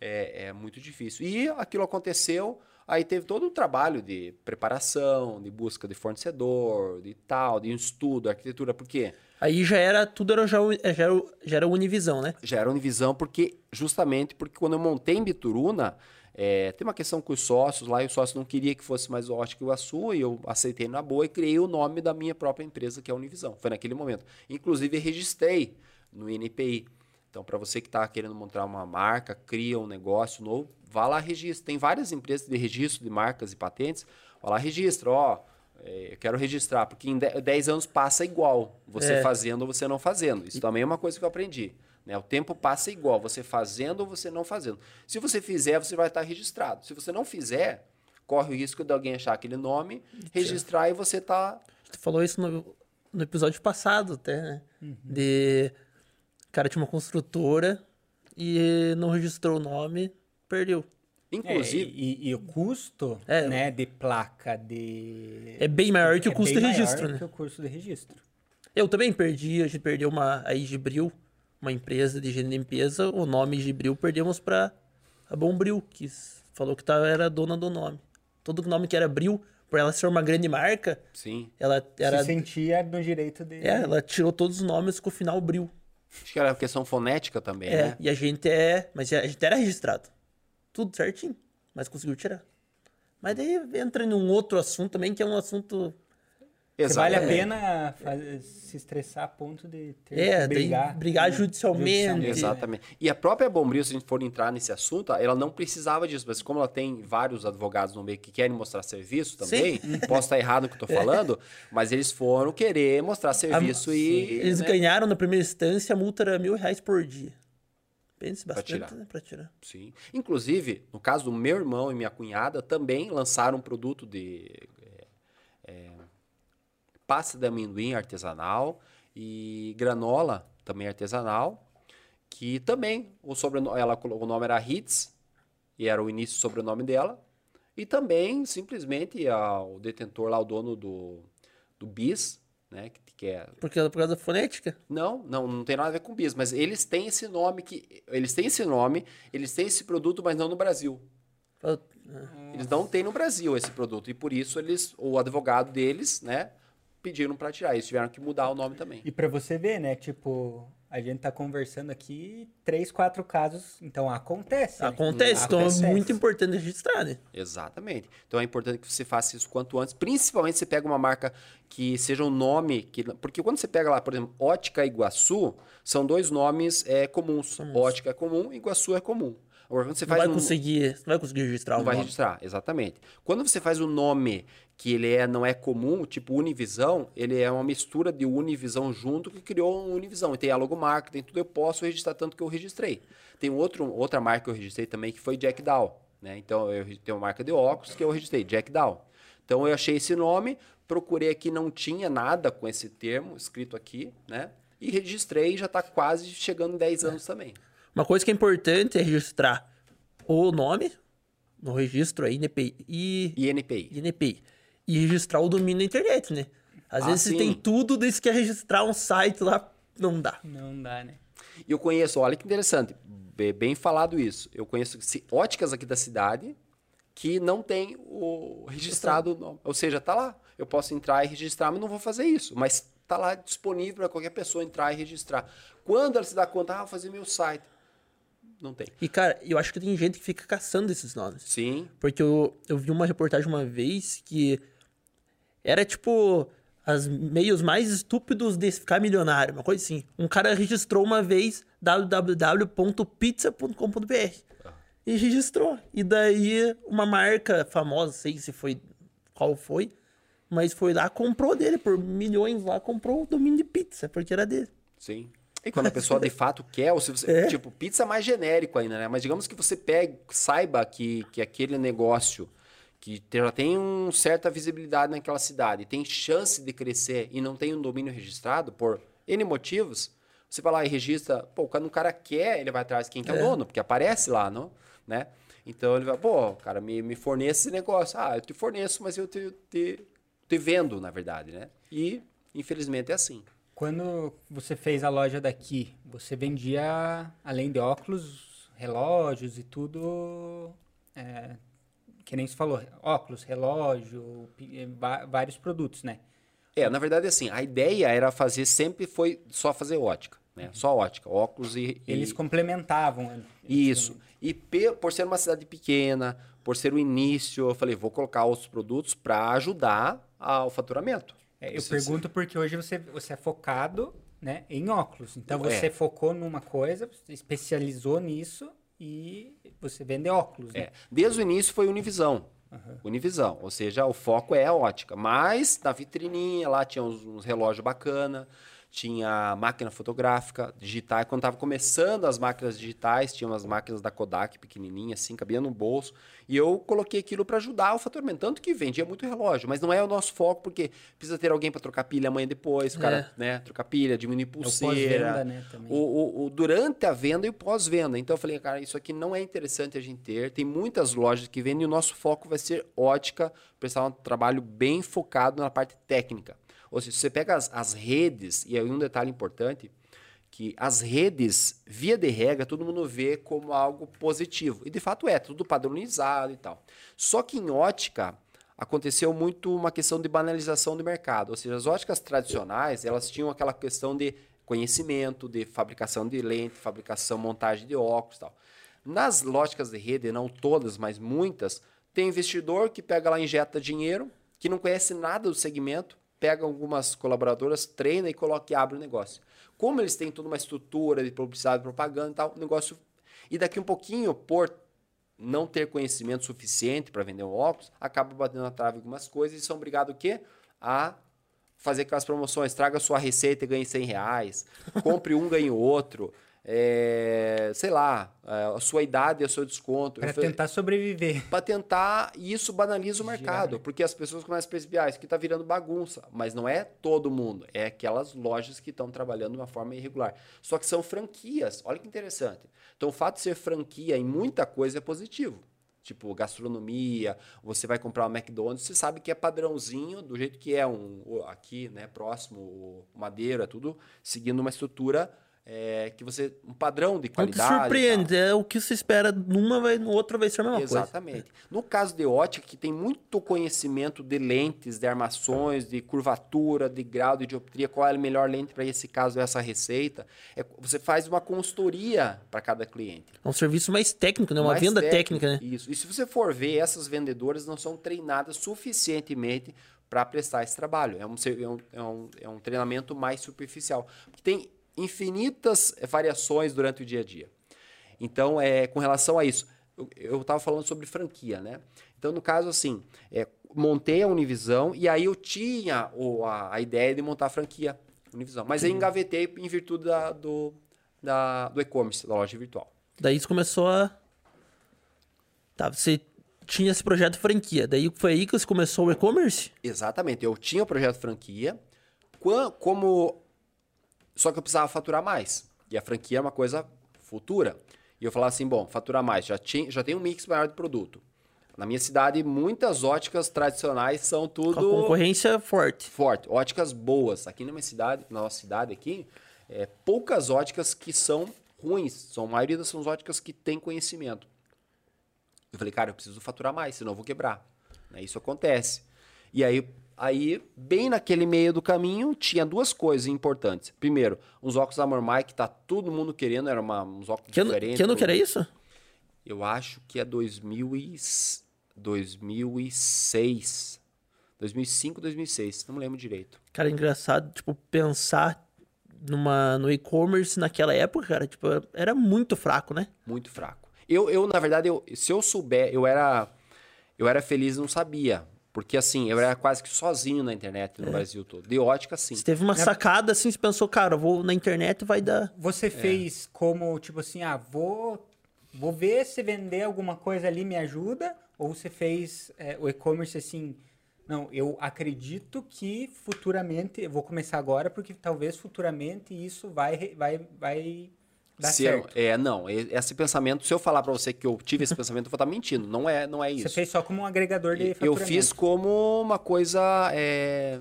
é, é muito difícil. E aquilo aconteceu, aí teve todo um trabalho de preparação, de busca de fornecedor, de tal, de estudo, arquitetura, por quê? Aí já era, tudo era já, o- já, era, o- já era Univisão, né? já era Univisão, porque justamente porque quando eu montei em Bituruna, é, tem uma questão com os sócios lá, e o sócio não queria que fosse mais o Ótica Iguaçu, e eu aceitei na boa e criei o nome da minha própria empresa, que é a Univisão. Foi naquele momento. Inclusive, registrei no INPI. Então, para você que está querendo montar uma marca, cria um negócio novo, vá lá registra. Tem várias empresas de registro de marcas e patentes. Vá lá registra, ó. é, Eu quero registrar, porque em 10 anos passa igual, você É. fazendo ou você não fazendo. Isso também é uma coisa que eu aprendi. Né? O tempo passa igual, você fazendo ou você não fazendo. Se você fizer, você vai estar registrado. Se você não fizer, corre o risco de alguém achar aquele nome, registrar e você tá. Tu falou isso no, no episódio passado até, né? De. O cara tinha uma construtora e não registrou o nome, perdeu. Inclusive, É, e, e o custo É. né, de placa de. É bem maior que o custo bem de maior registro, né? que o custo de registro. Eu também perdi, a gente perdeu uma a Gibril, uma empresa de higiene e limpeza, o nome Gibril perdemos pra a Bombril, que falou que tava, era dona do nome. Todo nome que era Bril, por ela ser uma grande marca, sim. ela era Se sentia no direito de. é, ela tirou todos os nomes com o final Bril. Acho que era questão fonética também, É, né? e a gente é, mas a gente era registrado. Tudo certinho, mas conseguiu tirar. Mas daí entra em um outro assunto também, que é um assunto. Vale a É. pena faz- se estressar a ponto de ter É, que brigar. brigar né? judicialmente. Exatamente. E a própria Bombril, se a gente for entrar nesse assunto, ela não precisava disso, mas como ela tem vários advogados no meio que querem mostrar serviço também, posso estar errado no que eu tô falando, mas eles foram querer mostrar serviço e. Eles né, ganharam na primeira instância, a multa era mil reais por dia. Pense bastante, tirar. né? Pra tirar. Sim. Inclusive, no caso do meu irmão e minha cunhada, também lançaram um produto de é, é, pasta de amendoim artesanal e granola também artesanal, que também o sobrenome, ela colocou o nome era Hits e era o início do sobrenome dela. E também simplesmente a- o detentor lá, o dono do, do bis, né, que, que é Porque, por causa da fonética. não, não, não tem nada a ver com bis, mas eles têm esse nome que eles têm esse nome, eles têm esse produto, mas não no Brasil. Eles não têm no Brasil esse produto e por isso eles, o advogado deles, né, pediram para tirar. Eles tiveram que mudar o nome também. E pra você ver, né? Tipo, a gente tá conversando aqui três, quatro casos, então acontece. né? Acontece, então é Acontece. muito importante registrar, né? Exatamente. Então é importante que você faça isso quanto antes, principalmente se você pega uma marca que seja um nome que porque quando você pega lá, por exemplo, Ótica Iguaçu, são dois nomes é, comuns. Ótica é comum, Iguaçu é comum. Agora, quando você Não faz vai um- conseguir, não vai conseguir registrar não vai nome. registrar, exatamente. Quando você faz um nome que ele é, não é comum, tipo Univisão, ele é uma mistura de Univisão junto que criou um Univisão. E tem a logomarca, tem tudo, eu posso registrar tanto que eu registrei. Tem outro, outra marca que eu registrei também que foi Jack Dow. Né? Então eu tenho uma marca de óculos que eu registrei, Jack Dow. Então eu achei esse nome, procurei aqui, não tinha nada com esse termo escrito aqui, né? E registrei, já está quase chegando em 10 anos também. Uma coisa que é importante é registrar o nome no registro aí, INPI, e E NPI. INPI. E registrar o domínio na internet, né? Às Ah, vezes você sim. tem tudo, daí você quer registrar um site lá, não dá. Não dá, né? E eu conheço, olha que interessante, be- bem falado isso. Eu conheço óticas aqui da cidade que não tem o registrado, nome. ou seja, tá lá. Eu posso entrar e registrar, mas não vou fazer isso. Mas tá lá disponível para qualquer pessoa entrar e registrar. Quando ela se dá conta, ah, vou fazer meu site. Não tem. E, cara, eu acho que tem gente que fica caçando esses nomes. Sim, Porque eu, eu vi uma reportagem uma vez que era tipo as meios mais estúpidos de ficar milionário, uma coisa assim. Um cara registrou uma vez www.pizza.com.br e registrou. E daí uma marca famosa, sei se foi qual foi, mas foi lá, comprou dele por milhões lá, comprou o domínio de pizza, porque era dele. sim. E quando a pessoa de fato quer, ou se você. É. Tipo, pizza é mais genérico ainda, né? Mas digamos que você pegue, saiba que, que aquele negócio que já tem uma certa visibilidade naquela cidade, tem chance de crescer e não tem um domínio registrado por N motivos, você vai lá e registra, pô, quando o cara quer, ele vai atrás de quem que é, o É. dono, porque aparece lá, não? Né? Então ele vai, pô, cara, me, me fornece esse negócio. Ah, eu te forneço, mas eu te, te, te vendo, na verdade, né? E, infelizmente, é assim. Quando você fez a loja daqui, você vendia, além de óculos, relógios e tudo, é, que nem você falou, óculos, relógio, va- vários produtos, né? É, na verdade, assim, a ideia era fazer, sempre foi só fazer ótica, né? Só ótica, óculos e... e- Eles complementavam. né? Isso. E por ser uma cidade pequena, por ser o início, eu falei, vou colocar outros produtos para ajudar ao faturamento. É, eu Você- pergunto porque hoje você, você é focado né, em óculos. Então É. você focou numa coisa, especializou nisso e você vende óculos. Né? É, desde o início foi Univisão. Univisão, ou seja, o foco é a ótica. Mas na vitrininha lá tinha uns, uns relógios bacana, tinha máquina fotográfica, digital. Quando estava começando as máquinas digitais, tinha umas máquinas da Kodak pequenininhas, assim, cabia no bolso. E eu coloquei aquilo para ajudar o faturamento. Tanto que vendia muito relógio, mas não é o nosso foco, porque precisa ter alguém para trocar pilha amanhã depois, o cara, né, trocar pilha, diminuir É o pulseira. né. O, o- o durante a venda e o pós-venda. Então eu falei, cara, isso aqui não é interessante a gente ter. Tem muitas lojas que vendem e o nosso foco vai ser ótica, prestar um trabalho bem focado na parte técnica. Ou seja, se você pega as, as redes, e aí um detalhe importante, que as redes, via de regra, todo mundo vê como algo positivo. E de fato é, tudo padronizado e tal. Só que em ótica, aconteceu muito uma questão de banalização do mercado. Ou seja, as óticas tradicionais, elas tinham aquela questão de conhecimento, de fabricação de lente, fabricação, montagem de óculos e tal. Nas lógicas de rede, não todas, mas muitas, tem investidor que pega lá, injeta dinheiro, que não conhece nada do segmento, pega algumas colaboradoras, treina e coloca e abre o negócio. Como eles têm toda uma estrutura de publicidade, propaganda e tal, o negócio... E daqui um pouquinho, por não ter conhecimento suficiente para vender um óculos, acaba batendo na trave algumas coisas e são obrigados o quê? A fazer aquelas promoções. Traga sua receita e ganhe 100 reais. Compre um, ganhe outro. É, sei lá, é, a sua idade e o seu desconto. Para tentar sobreviver. para tentar, e isso banaliza o mercado, né? porque as pessoas começam a perceber, ah, isso aqui está virando bagunça, mas não é todo mundo, é aquelas lojas que estão trabalhando de uma forma irregular. Só que são franquias, olha que interessante. Então o fato de ser franquia em muita coisa é positivo. Tipo, gastronomia, você vai comprar um McDonald's, você sabe que é padrãozinho, do jeito que é um aqui, né, próximo, o Madeira, tudo seguindo uma estrutura é, que você. um padrão de qualidade. e tal. surpreende, é o que você espera numa, vai, no outro vai ser a mesma coisa. Exatamente. No caso de ótica, que tem muito conhecimento de lentes, de armações, de curvatura, de grau de dioptria, qual é a melhor lente para esse caso, essa receita, é, você faz uma consultoria para cada cliente. É um serviço mais técnico, né? Uma Mais venda técnico, técnica, né? Isso. E se você for ver, essas vendedoras não são treinadas suficientemente para prestar esse trabalho. É um, é, um, é, um, é um treinamento mais superficial. Porque tem infinitas variações durante o dia a dia. Então, é, com relação a isso, eu estava falando sobre franquia, né? Então, no caso, assim, é, montei a Univisão e aí eu tinha o, a, a ideia de montar a franquia Univisão. Mas aí engavetei em virtude da, do, da, do e-commerce, da loja virtual. Daí você começou a. Tá, você tinha esse projeto franquia. Daí foi aí que você começou o e-commerce? Exatamente. Eu tinha o projeto franquia, como. Só que eu precisava faturar mais. E a franquia é uma coisa futura. E eu falava assim: bom, faturar mais, já, tinha, já tem um mix maior de produto. Na minha cidade, muitas óticas tradicionais são tudo. Com concorrência forte. Forte. Óticas boas. Aqui na minha cidade, na nossa cidade aqui, é, poucas óticas que são ruins. São, a maioria das são óticas que têm conhecimento. Eu falei, cara, eu preciso faturar mais, senão eu vou quebrar. Né? Isso acontece. E aí, aí, bem naquele meio do caminho, tinha duas coisas importantes. Primeiro, uns óculos da Mormai, que tá todo mundo querendo, eram uns óculos que diferentes. Que ano que era isso? Eu acho que é 2000 e... 2006. 2005, 2006, não me lembro direito. Cara, é engraçado, tipo, pensar numa, no e-commerce naquela época, cara, tipo, era muito fraco, né? Muito fraco. Eu, eu na verdade, eu, se eu souber, eu era, eu era feliz não sabia. Porque assim, eu era quase que sozinho na internet no é. Brasil todo. De ótica, sim. Você teve uma sacada assim, você pensou, cara, eu vou na internet vai dar. Você é. fez como, tipo assim, ah, vou, vou ver se vender alguma coisa ali me ajuda, ou você fez é, o e-commerce assim, não, eu acredito que futuramente, eu vou começar agora porque talvez futuramente isso vai, vai, vai dar se certo. é, não, esse pensamento, se eu falar para você que eu tive esse pensamento, eu vou estar tá mentindo, não é, não é isso. Você fez só como um agregador de Eu fiz como uma coisa, é,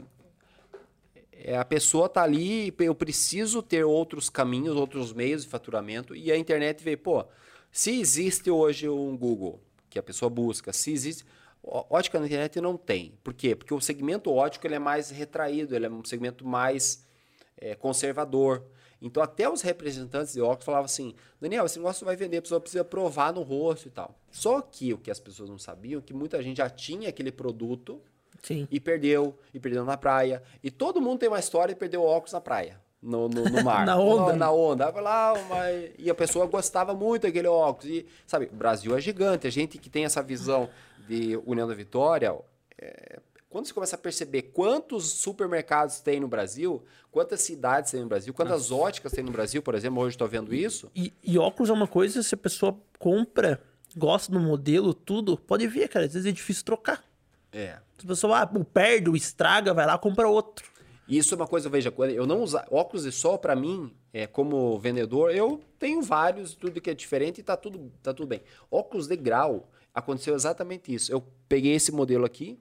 é, a pessoa tá ali, eu preciso ter outros caminhos, outros meios de faturamento e a internet veio, pô, se existe hoje um Google, que a pessoa busca. Se existe. Ótica na internet não tem. Por quê? Porque o segmento ótico ele é mais retraído, ele é um segmento mais é, conservador. Então, até os representantes de óculos falavam assim: Daniel, esse negócio vai vender, a pessoa precisa provar no rosto e tal. Só que o que as pessoas não sabiam é que muita gente já tinha aquele produto Sim. e perdeu, e perdeu na praia. E todo mundo tem uma história de perder o óculos na praia no, no, no mar. na onda. Na onda. Lá, mas... E a pessoa gostava muito daquele óculos. E, sabe, o Brasil é gigante. A gente que tem essa visão de União da Vitória, é... quando você começa a perceber quantos supermercados tem no Brasil, quantas cidades tem no Brasil, quantas Nossa. óticas tem no Brasil, por exemplo, hoje estou vendo isso. E, e óculos é uma coisa, se a pessoa compra, gosta do modelo, tudo, pode ver, cara. Às vezes é difícil trocar. É. Se a pessoa ah, perde, estraga, vai lá compra outro. E isso é uma coisa, veja, eu não usar óculos de sol para mim, é, como vendedor, eu tenho vários, tudo que é diferente e tá tudo, tá tudo bem. Óculos de grau, aconteceu exatamente isso. Eu peguei esse modelo aqui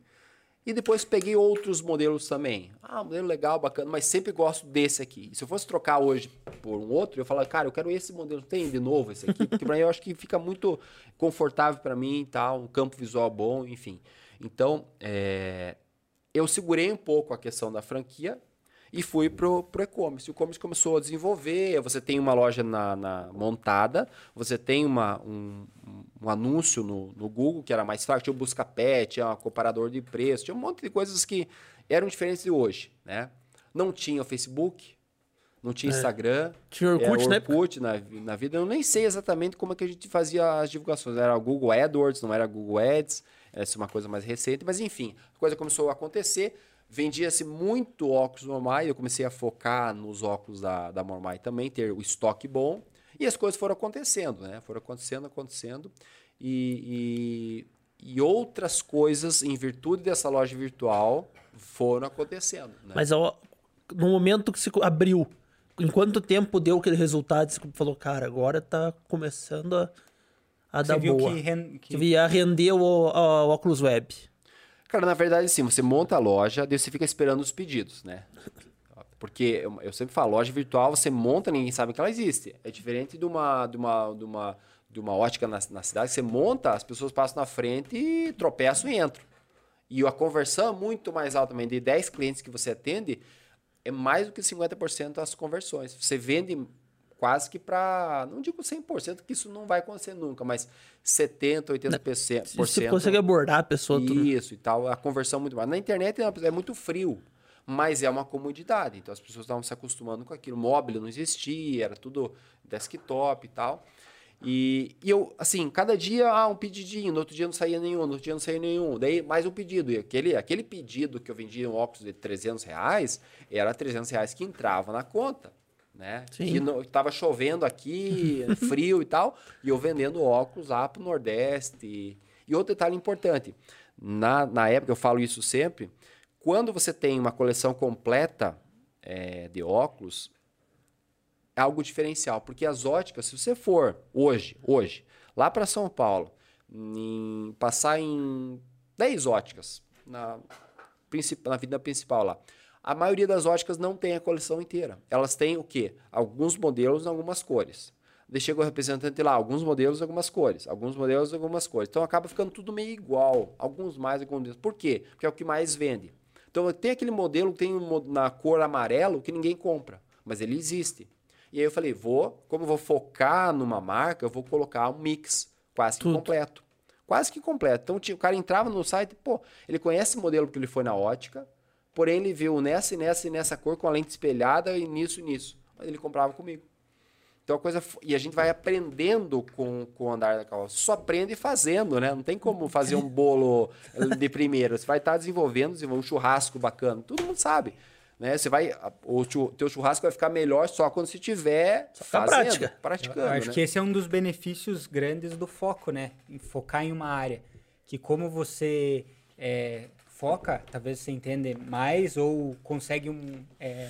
e depois peguei outros modelos também. Ah, modelo legal, bacana, mas sempre gosto desse aqui. Se eu fosse trocar hoje por um outro, eu falo, cara, eu quero esse modelo, tem de novo esse aqui, porque para mim eu acho que fica muito confortável para mim, tá, um campo visual bom, enfim. Então, é, eu segurei um pouco a questão da franquia e fui pro, pro e-commerce. O e-commerce começou a desenvolver, você tem uma loja na, na montada, você tem uma, um, um, anúncio no, no Google que era mais fácil, tinha o Buscapé, tinha um comparador de preço, tinha um monte de coisas que eram diferentes de hoje, né? Não tinha o Facebook, não tinha é. Instagram. Tinha Orkut, era Orkut né? na, na vida. Eu nem sei exatamente como é que a gente fazia as divulgações. Era o Google AdWords, não era Google Ads. Essa é uma coisa mais recente. Mas, enfim, a coisa começou a acontecer. Vendia-se muito óculos Mormai. Eu comecei a focar nos óculos da, da Mormai também, ter o estoque bom. E as coisas foram acontecendo, né? Foram acontecendo, acontecendo. E, e, e outras coisas, em virtude dessa loja virtual, foram acontecendo. Né? Mas ó, no momento que se abriu, em quanto tempo deu aquele resultado? Você falou, cara, agora tá começando a, a dar boa. Que, ren... que... ia render o, o, o óculos web. Cara, na verdade, sim, você monta a loja, daí você fica esperando os pedidos, né? Porque eu, eu sempre falo, loja virtual você monta, ninguém sabe que ela existe. É diferente de uma, de uma, de uma, de uma ótica na, na cidade, você monta, as pessoas passam na frente e tropeçam e entram. E a conversão é muito mais alta também. De 10 clientes que você atende, é mais do que 50% as conversões. Você vende quase que para, não digo 100%, que isso não vai acontecer nunca, mas 70%, 80%. Você consegue abordar a pessoa. Isso tudo. e tal, a conversão é muito mais. Na internet é, é muito frio, mas é uma comodidade. Então as pessoas estavam se acostumando com aquilo. Móvel não existia, era tudo desktop e tal. E, e eu, assim, cada dia, ah, um pedidinho, no outro dia não saía nenhum, no outro dia não saía nenhum, daí mais um pedido. E aquele, aquele pedido que eu vendia um óculos de 300 reais, era 300 reais que entrava na conta, né? Sim. Que no, tava chovendo aqui, frio e tal, e eu vendendo óculos lá pro Nordeste. E, e outro detalhe importante, na, na época, eu falo isso sempre, quando você tem uma coleção completa é, de óculos, é algo diferencial, porque as óticas, se você for hoje, hoje, lá para São Paulo, em- passar em 10 óticas na, na vida principal lá, a maioria das óticas não tem a coleção inteira. Elas têm o quê? Alguns modelos em algumas cores. Chega o representante lá, alguns modelos, algumas cores. Alguns modelos, algumas cores. Então acaba ficando tudo meio igual. Alguns mais, alguns menos. Por quê? Porque é o que mais vende. Então tem aquele modelo que tem um na cor amarelo que ninguém compra, mas ele existe. E aí eu falei, vou, como eu vou focar numa marca, eu vou colocar um mix quase que Tudo. completo. Quase que completo. Então tinha- o cara entrava no site, pô, ele conhece o modelo porque ele foi na ótica, porém ele viu nessa e nessa e nessa cor com a lente espelhada e nisso e nisso. Mas ele comprava comigo. Então a coisa. E a gente vai aprendendo com, com o andar da carroça. Só aprende fazendo, né? Não tem como fazer um bolo eh, de primeira. Você vai estar desenvolvendo, desenvolvendo um churrasco bacana. Todo mundo sabe. Né? Você vai. a- O teu churrasco vai ficar melhor só quando você a fazendo, prática. praticando. Eu acho né? que esse é um dos benefícios grandes do foco, né? Em focar em uma área. Que como você é, foca, talvez você entenda mais ou consegue um, é,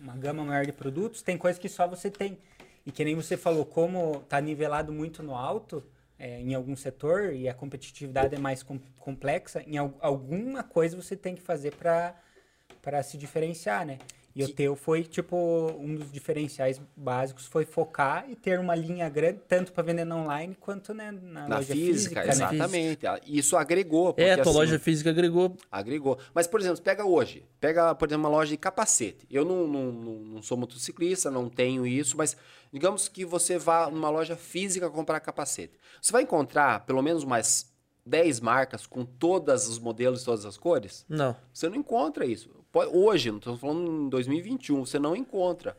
uma gama maior de produtos, tem coisas que só você tem. E que nem você falou, como tá nivelado muito no alto, é, em algum setor, e a competitividade é mais com- complexa, em al- alguma coisa você tem que fazer para se diferenciar, né? E o teu foi, tipo, um dos diferenciais básicos foi focar e ter uma linha grande, tanto para vender na online quanto né, na, Na loja física, física, né? exatamente. Isso agregou. É, a tua assim, loja física agregou. Agregou. Mas, por exemplo, pega hoje. Pega, por exemplo, uma loja de capacete. Eu não, não, não, não sou motociclista, não tenho isso, mas digamos que você vá numa loja física comprar capacete. Você vai encontrar pelo menos mais 10 marcas com todos os modelos e todas as cores? Não. Você não encontra isso. Hoje, não estou falando em 2021, você não encontra.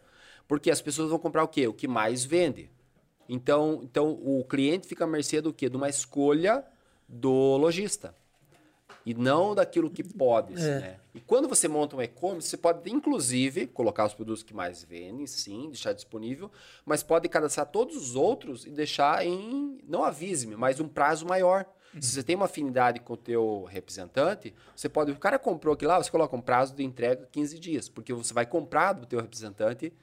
Porque as pessoas vão comprar o quê? O que mais vende. Então, então o cliente fica à mercê do quê? De uma escolha do lojista. E não daquilo que pode. É. Né? E quando você monta um e-commerce, você pode, inclusive, colocar os produtos que mais vendem, sim, deixar disponível, mas pode cadastrar todos os outros e deixar em, não avise-me, mas um prazo maior. Se você tem uma afinidade com o teu representante, você pode, o cara comprou aqui lá, você coloca um prazo de entrega 15 dias, porque você vai comprar do teu representante,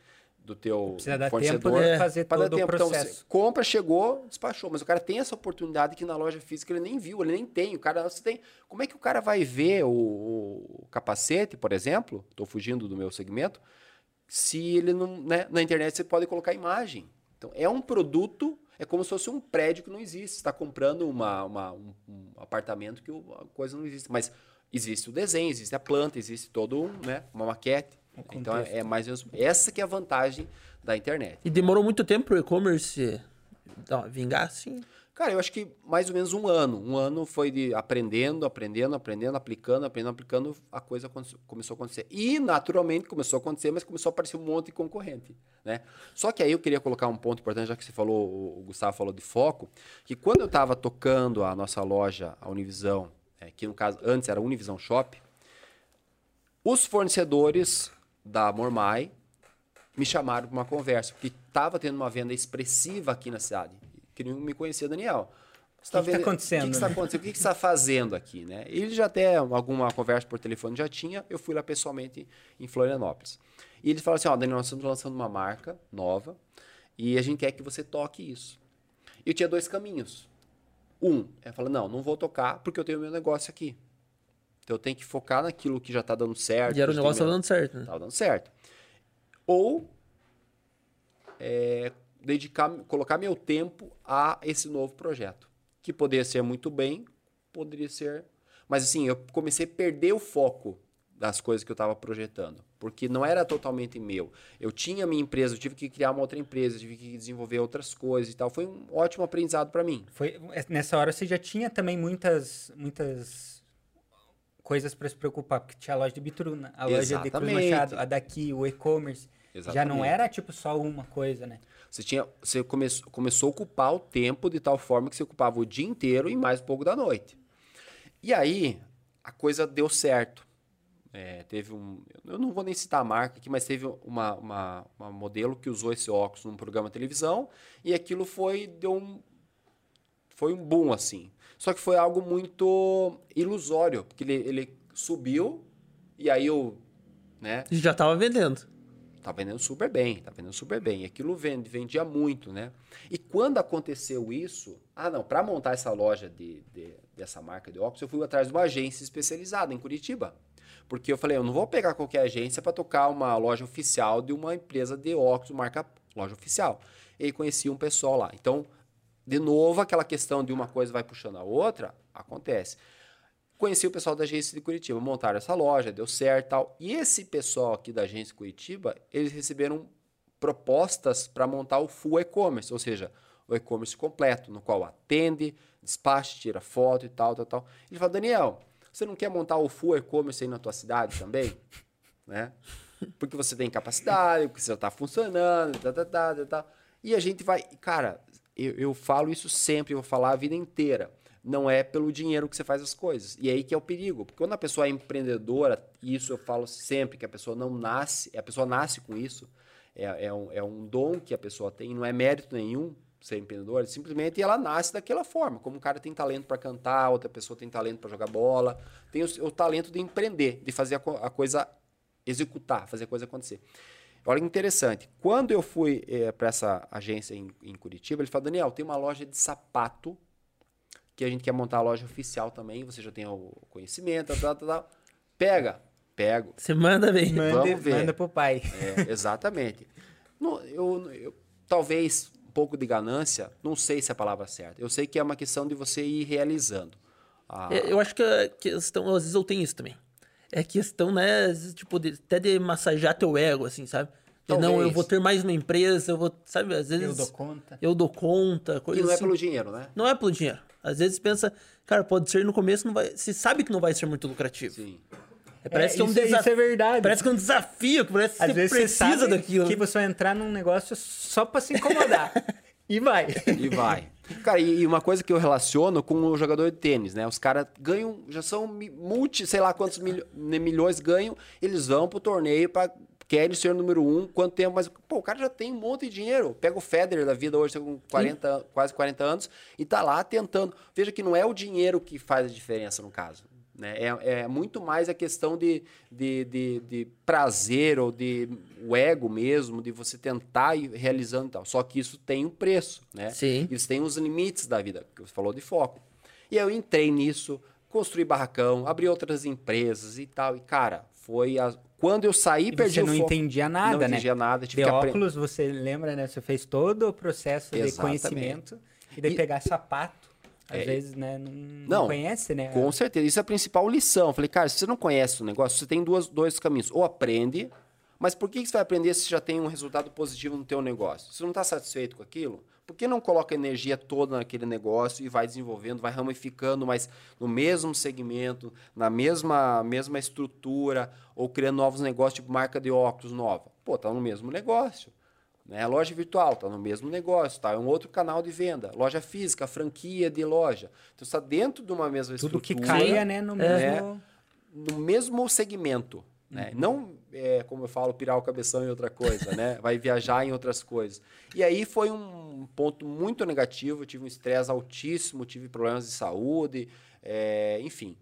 do teu Precisa dar fornecedor. tempo de fazer Pra dar todo o tempo. Então, você processo. compra, chegou, despachou. Mas o cara tem essa oportunidade que na loja física ele nem viu, ele nem tem. O cara, você tem. Como é que o cara vai ver o, o capacete, por exemplo? Estou fugindo do meu segmento. Se ele não. Né, na internet você pode colocar imagem. Então, é um produto, é como se fosse um prédio que não existe. Você está comprando uma, uma- um, um apartamento que o- a coisa não existe. Mas existe o desenho, existe a planta, existe todo um, né, uma maquete. O Então, é, é mais ou menos. Essa que é a vantagem da internet. E demorou muito tempo pro e-commerce dar uma- vingar, assim? Cara, eu acho que mais ou menos um ano. Um ano foi de aprendendo, aprendendo, aprendendo, aplicando, aprendendo, aplicando, a coisa começou a acontecer. E, naturalmente, começou a acontecer, mas começou a aparecer um monte de concorrente, né? Só que aí eu queria colocar um ponto importante, já que você falou, o o Gustavo falou de foco, que quando eu estava tocando a nossa loja, a Univisão, é, que no caso, antes era Univisão Shop, os fornecedores da Mormai me chamaram para uma conversa, porque estava tendo uma venda expressiva aqui na cidade. Queriam me conhecer, Daniel. Você que que tá vendo- acontecendo, O que, né? está acontecendo? O que, está fazendo aqui? Né? Ele já até alguma conversa por telefone já tinha, eu fui lá pessoalmente em Florianópolis. E ele falou assim: Ó, Daniel, nós estamos lançando uma marca nova e a gente quer que você toque isso. Eu tinha dois caminhos. Um, é falar: Não, não vou tocar porque eu tenho meu negócio aqui. Então eu tenho que focar naquilo que já está dando certo. E era o negócio tava meu- dando certo, né? Tava dando certo. Ou é, dedicar, colocar meu tempo a esse novo projeto. Que poderia ser muito bem, poderia ser. Mas assim, eu comecei a perder o foco das coisas que eu estava projetando. Porque não era totalmente meu. Eu tinha minha empresa, eu tive que criar uma outra empresa, eu tive que desenvolver outras coisas e tal. Foi um ótimo aprendizado para mim. Foi, nessa hora você já tinha também muitas, muitas coisas para se preocupar, porque tinha a loja de Bitruna, a loja de Cruz Exatamente. Machado, a daqui, o e-commerce. Já não era tipo só uma coisa, né? Você, tinha, você come, começou a ocupar o tempo de tal forma que você ocupava o dia inteiro e mais um pouco da noite. E aí, a coisa deu certo. É, teve um. Eu não vou nem citar a marca aqui, mas teve uma, uma, uma, modelo que usou esse óculos num programa de televisão e aquilo foi. Deu um, foi um boom, assim. Só que foi algo muito ilusório, porque ele, ele subiu e aí o. Né? Já estava vendendo. Tá vendendo super bem, tá vendendo super bem. E aquilo vende, vendia muito, né? E quando aconteceu isso, ah não, para montar essa loja de, de, dessa marca de óculos, eu fui atrás de uma agência especializada em Curitiba. Porque eu falei, eu não vou pegar qualquer agência para tocar uma loja oficial de uma empresa de óculos, marca loja oficial. E aí conheci um pessoal lá. Então, de novo, aquela questão de uma coisa vai puxando a outra, acontece. Conheci o pessoal da agência de Curitiba, montaram essa loja, deu certo e tal. E esse pessoal aqui da agência de Curitiba, eles receberam propostas para montar o full e-commerce, ou seja, o e-commerce completo, no qual atende, despacha, tira foto e tal, tal, tal. Ele falou, Daniel, você não quer montar o full e-commerce aí na tua cidade também? né? Porque você tem capacidade, porque você está funcionando, tá, tá, tá, tá, tá. E a gente vai... Cara, eu, eu falo isso sempre, eu vou falar a vida inteira não é pelo dinheiro que você faz as coisas. E aí que é o perigo. Porque quando a pessoa é empreendedora, e isso eu falo sempre, que a pessoa não nasce, a pessoa nasce com isso, é, é, um, é um dom que a pessoa tem, não é mérito nenhum ser empreendedora, simplesmente ela nasce daquela forma. Como um cara tem talento para cantar, outra pessoa tem talento para jogar bola, tem o, o, talento de empreender, de fazer a, a, coisa executar, fazer a coisa acontecer. Olha que interessante. Quando eu fui é, eh, para essa agência em, em Curitiba, ele falou: Daniel, tem uma loja de sapato que a gente quer montar a loja oficial também, você já tem o conhecimento, tal, tal, tal. Pega, pego. Você manda bem. Manda, Vamos ver. manda pro pai. É, exatamente. no, eu, eu, talvez um pouco de ganância, não sei se é a palavra certa. Eu sei que é uma questão de você ir realizando. Ah. Eu acho que a questão, às vezes eu tenho isso também. É questão, né, tipo, de, até de massagear teu ego, assim, sabe? Não, eu vou ter mais uma empresa, eu vou, sabe, às vezes... Eu dou conta. Eu dou conta, coisa E não é assim. é pelo dinheiro, né? Não é pelo dinheiro. Às vezes pensa, cara, pode ser no começo, não vai, se sabe que não vai ser muito lucrativo. Sim. É, parece é, que é um desafio. Isso é verdade. Parece que é um desafio, que parece que Às você vezes precisa você daquilo. Que você vai entrar num negócio só para se incomodar. e vai. E vai. Cara, e uma coisa que eu relaciono com o jogador de tênis, né? Os caras ganham, já são multi, sei lá quantos milhões ganham, eles vão pro torneio para querem ser o número um, quanto tempo, mas pô, o cara já tem um monte de dinheiro. Pega o Federer da vida hoje, tá com 40, quase 40 anos, e tá lá tentando. Veja que não é o dinheiro que faz a diferença no caso. Né? É, é muito mais a questão de, de, de, de, prazer ou de o ego mesmo, de você tentar ir realizando e tal. Só que isso tem um preço, né? Sim. Isso tem os limites da vida, que você falou de foco. E eu entrei nisso, construí barracão, abri outras empresas e tal. E, cara, foi a, quando eu saí, e perdi você não foco. entendia nada, não né? Não entendia nada. Tive de óculos, você lembra, né? Você fez todo o processo Exatamente. de conhecimento e de e... pegar sapato. Às é, vezes, né, não, não, conhece, né? Com certeza. Isso é a principal lição. falei, cara, se você não conhece o negócio, você tem duas, dois caminhos. Ou aprende, mas por que você vai aprender se já tem um resultado positivo no teu negócio? Você não está satisfeito com aquilo? Por que não coloca energia toda naquele negócio e vai desenvolvendo, vai ramificando, mas no mesmo segmento, na mesma, mesma estrutura, ou criando novos negócios, tipo marca de óculos nova? Pô, tá no mesmo negócio. Né? Loja virtual, tá no mesmo negócio, tá? É um outro canal de venda. Loja física, franquia de loja. Então está dentro de uma mesma Tudo estrutura. Tudo que caia, né, no mesmo... Né? No mesmo segmento. Né? Uhum. Não, é, como eu falo, pirar o cabeção em outra coisa, né? Vai viajar em outras coisas. E aí foi um ponto muito negativo. Eu tive um estresse altíssimo, tive problemas de saúde, é, enfim,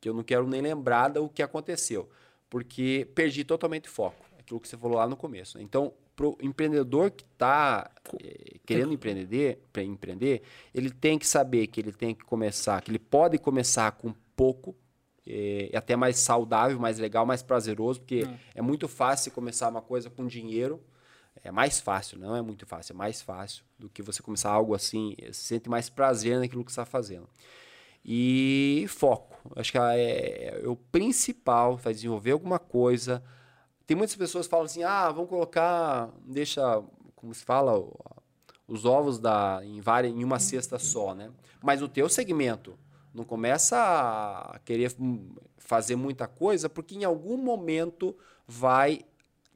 que eu não quero nem lembrar do que aconteceu, porque perdi totalmente foco. Aquilo que você falou lá no começo. Então, para o empreendedor que está é, querendo empreender, empreender, ele tem que saber que ele tem que começar, que ele pode começar com pouco é, é, até mais saudável, mais legal, mais prazeroso, porque hum. é muito fácil começar uma coisa com dinheiro. É mais fácil, não é muito fácil, é mais fácil do que você começar algo assim, você sente mais prazer naquilo que você está fazendo. E foco. Acho que é, é o principal, vai desenvolver alguma coisa. Tem muitas pessoas que falam assim: ah, vamos colocar, deixa, como se fala, os ovos da, em, várias, em uma cesta só, né? Mas no teu segmento, não começa a querer fazer muita coisa, porque em algum momento vai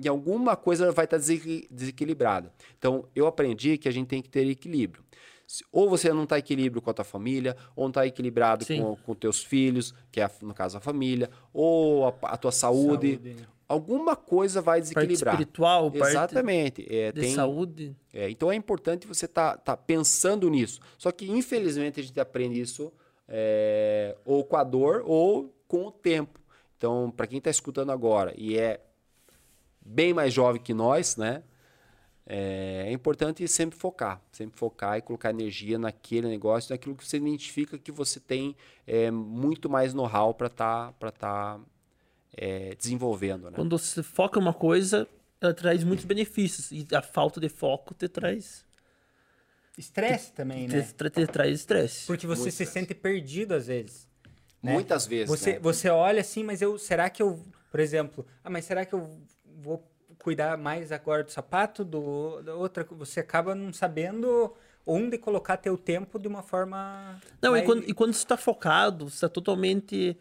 em alguma coisa vai estar desequilibrada. Então, eu aprendi que a gente tem que ter equilíbrio. Ou você não está equilíbrio com a tua família, ou não está equilibrado com, com teus filhos, que é, no caso, a família, ou a, a tua saúde. saúde. Alguma coisa vai desequilibrar. Parte espiritual, Exatamente. Parte é, de tem, saúde. É, então é importante você estar tá, tá pensando nisso. Só que, infelizmente, a gente aprende isso é, ou com a dor ou com o tempo. Então, para quem está escutando agora e é bem mais jovem que nós, né? É, é, importante sempre focar, sempre focar e colocar energia naquele negócio, naquilo que você identifica que você tem é, muito mais know-how para estar tá, tá, é, desenvolvendo. Né? Quando você foca uma coisa, ela traz muitos benefícios e a falta de foco te traz estresse também, né? Te, te, te traz estresse. Porque você Muito se estresse. sente perdido às vezes. Né? Muitas vezes. Você, né? você olha assim, mas eu será que eu, por exemplo, ah, mas será que eu vou cuidar mais agora do sapato, do, da outra, você acaba não sabendo onde colocar teu tempo de uma forma. Não, mais... e, quando, e quando você está focado, você está totalmente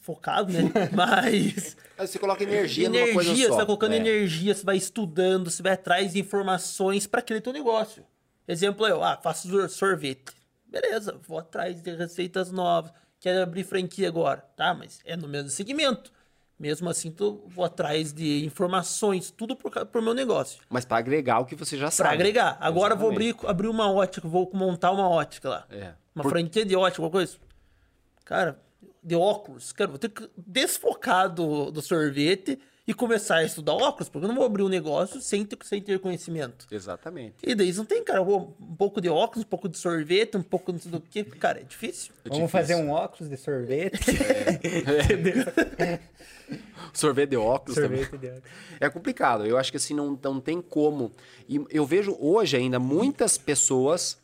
focado, né? Mas. Você coloca energia, energia numa coisa só. Você está colocando é. energia, você vai estudando, você vai atrás de informações para aquele teu negócio. Exemplo, eu, ah, faço sorvete. Beleza, vou atrás de receitas novas. Quero abrir franquia agora. Tá, mas é no mesmo segmento. Mesmo assim, tô, vou atrás de informações, tudo pro, pro meu negócio. Mas para agregar o que você já sabe. Para agregar. Agora vou abrir, abrir uma ótica, vou montar uma ótica lá. É. Uma Por... franquia de ótica, alguma coisa. Cara, de óculos. Cara, vou ter que desfocar do, do sorvete e começar a estudar óculos, porque eu não vou abrir um negócio sem ter, sem ter conhecimento. Exatamente. E daí não tem, cara, um pouco de óculos, um pouco de sorvete, um pouco do que, cara, é difícil. É Vamos difícil. fazer um óculos de sorvete. É. sorvete de óculos sorvete também. De óculos. É complicado. Eu acho que assim não, não tem como. E eu vejo hoje ainda muitas pessoas,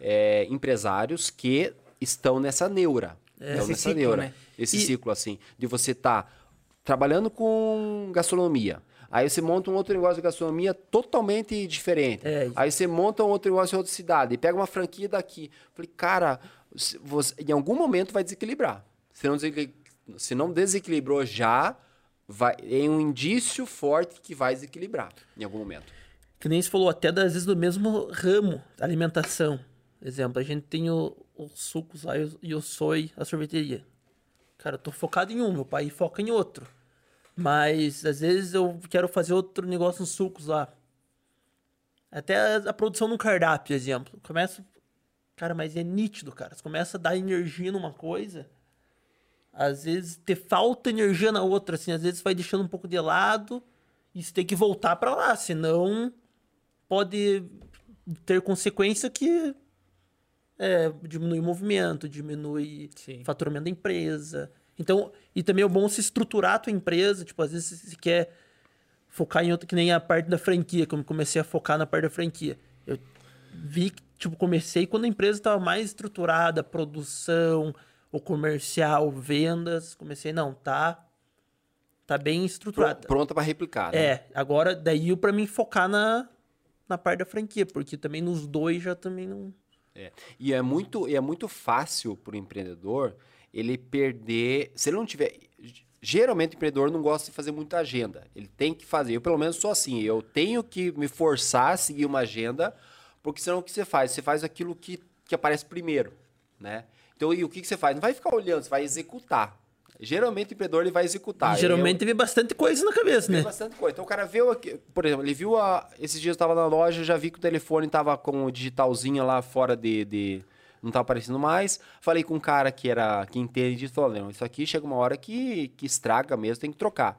é, empresários, que estão nessa neura. É, nessa ciclo. Né? Esse e... ciclo, assim, de você estar. Tá trabalhando com gastronomia. Aí você monta um outro negócio de gastronomia totalmente diferente. É. Aí você monta um outro negócio em outra cidade e pega uma franquia daqui. Falei, cara, você, em algum momento vai desequilibrar. Se não, se não desequilibrou já, vai, é um indício forte que vai desequilibrar em algum momento. Que nem você falou, até às vezes do mesmo ramo, alimentação. Exemplo, a gente tem o, os sucos lá e o soy, a sorveteria. Cara, eu tô focado em um, meu pai foca em outro. Mas às vezes eu quero fazer outro negócio nos sucos lá. Até a, a produção no cardápio, exemplo. Começa. Cara, mas é nítido, cara. Você começa a dar energia numa coisa. Às vezes ter falta energia na outra, assim. Às vezes vai deixando um pouco de lado e você tem que voltar para lá. Senão pode ter consequência que é, diminui o movimento, diminui o faturamento da empresa. Então, e também é bom se estruturar a tua empresa, tipo, às vezes você quer focar em outra, que nem a parte da franquia, como comecei a focar na parte da franquia. Eu vi que, tipo, comecei quando a empresa estava mais estruturada, produção, o comercial, vendas, comecei, não, tá tá bem estruturada. Pronta para replicar, né? É, agora daí para mim focar na na parte da franquia, porque também nos dois já também não é. E é muito, é muito fácil para o empreendedor ele perder. Se ele não tiver. Geralmente o empreendedor não gosta de fazer muita agenda. Ele tem que fazer. Eu, pelo menos, sou assim. Eu tenho que me forçar a seguir uma agenda, porque senão o que você faz? Você faz aquilo que, que aparece primeiro. Né? Então, e o que, que você faz? Não vai ficar olhando, você vai executar. Geralmente o empreendedor ele vai executar. E geralmente vê bastante coisa na cabeça, né? bastante coisa. Então o cara viu aqui, por exemplo, ele viu a. Esses dias eu estava na loja, já vi que o telefone estava com o digitalzinho lá fora de. de não estava aparecendo mais. Falei com um cara que era que entende disso, falou: não, isso aqui chega uma hora que, que estraga mesmo, tem que trocar.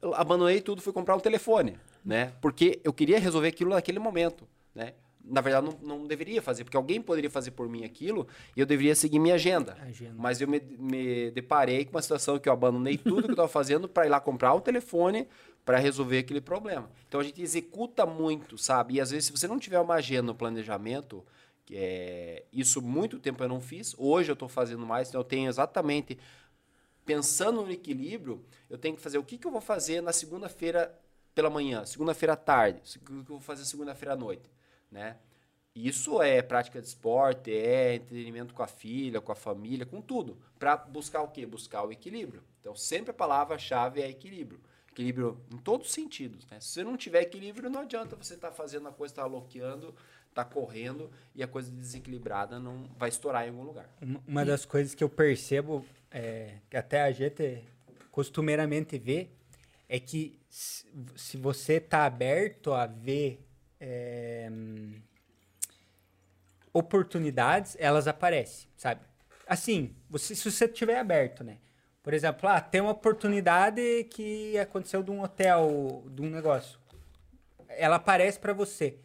Eu abandonei tudo, fui comprar um telefone, né? Porque eu queria resolver aquilo naquele momento, né? Na verdade, não, não deveria fazer, porque alguém poderia fazer por mim aquilo e eu deveria seguir minha agenda. agenda. Mas eu me, me, deparei com uma situação que eu abandonei tudo que eu estava fazendo para ir lá comprar o telefone para resolver aquele problema. Então a gente executa muito, sabe? E às vezes, se você não tiver uma agenda no planejamento, que é, isso muito tempo eu não fiz, hoje eu estou fazendo mais, então eu tenho exatamente. Pensando no equilíbrio, eu tenho que fazer o que, que eu vou fazer na segunda-feira pela manhã, segunda-feira à tarde, o que eu vou fazer segunda-feira à noite né? Isso é prática de esporte, é entretenimento com a filha, com a família, com tudo. Para buscar o quê? Buscar o equilíbrio. Então, sempre a palavra-chave é equilíbrio. Equilíbrio em todos os sentidos, né? Se você não tiver equilíbrio, não adianta você estar fazendo a coisa, estar tá loqueando, tá correndo e a coisa desequilibrada não vai estourar em algum lugar. Uma, uma das coisas que eu percebo, é, que até a gente costumeiramente vê, é que se você está aberto a ver é, oportunidades, elas aparecem, sabe? Assim, você, se você estiver aberto, né? Por exemplo, ah, tem uma oportunidade que aconteceu de um hotel, de um negócio. Ela aparece para você.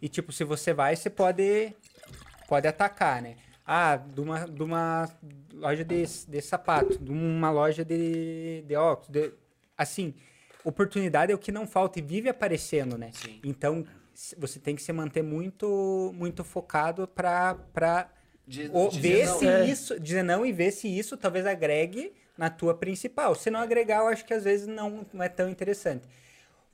E, tipo, se você vai, você pode, pode atacar, né? Ah, de uma, de uma loja de, de sapato, de uma loja de, de óculos. De, assim, oportunidade é o que não falta e vive aparecendo, né? Sim. Então, você tem que se manter muito, muito focado para ver se é. isso, dizer não e ver se isso talvez agregue na tua principal. Se não agregar, eu acho que às vezes não, não é tão interessante.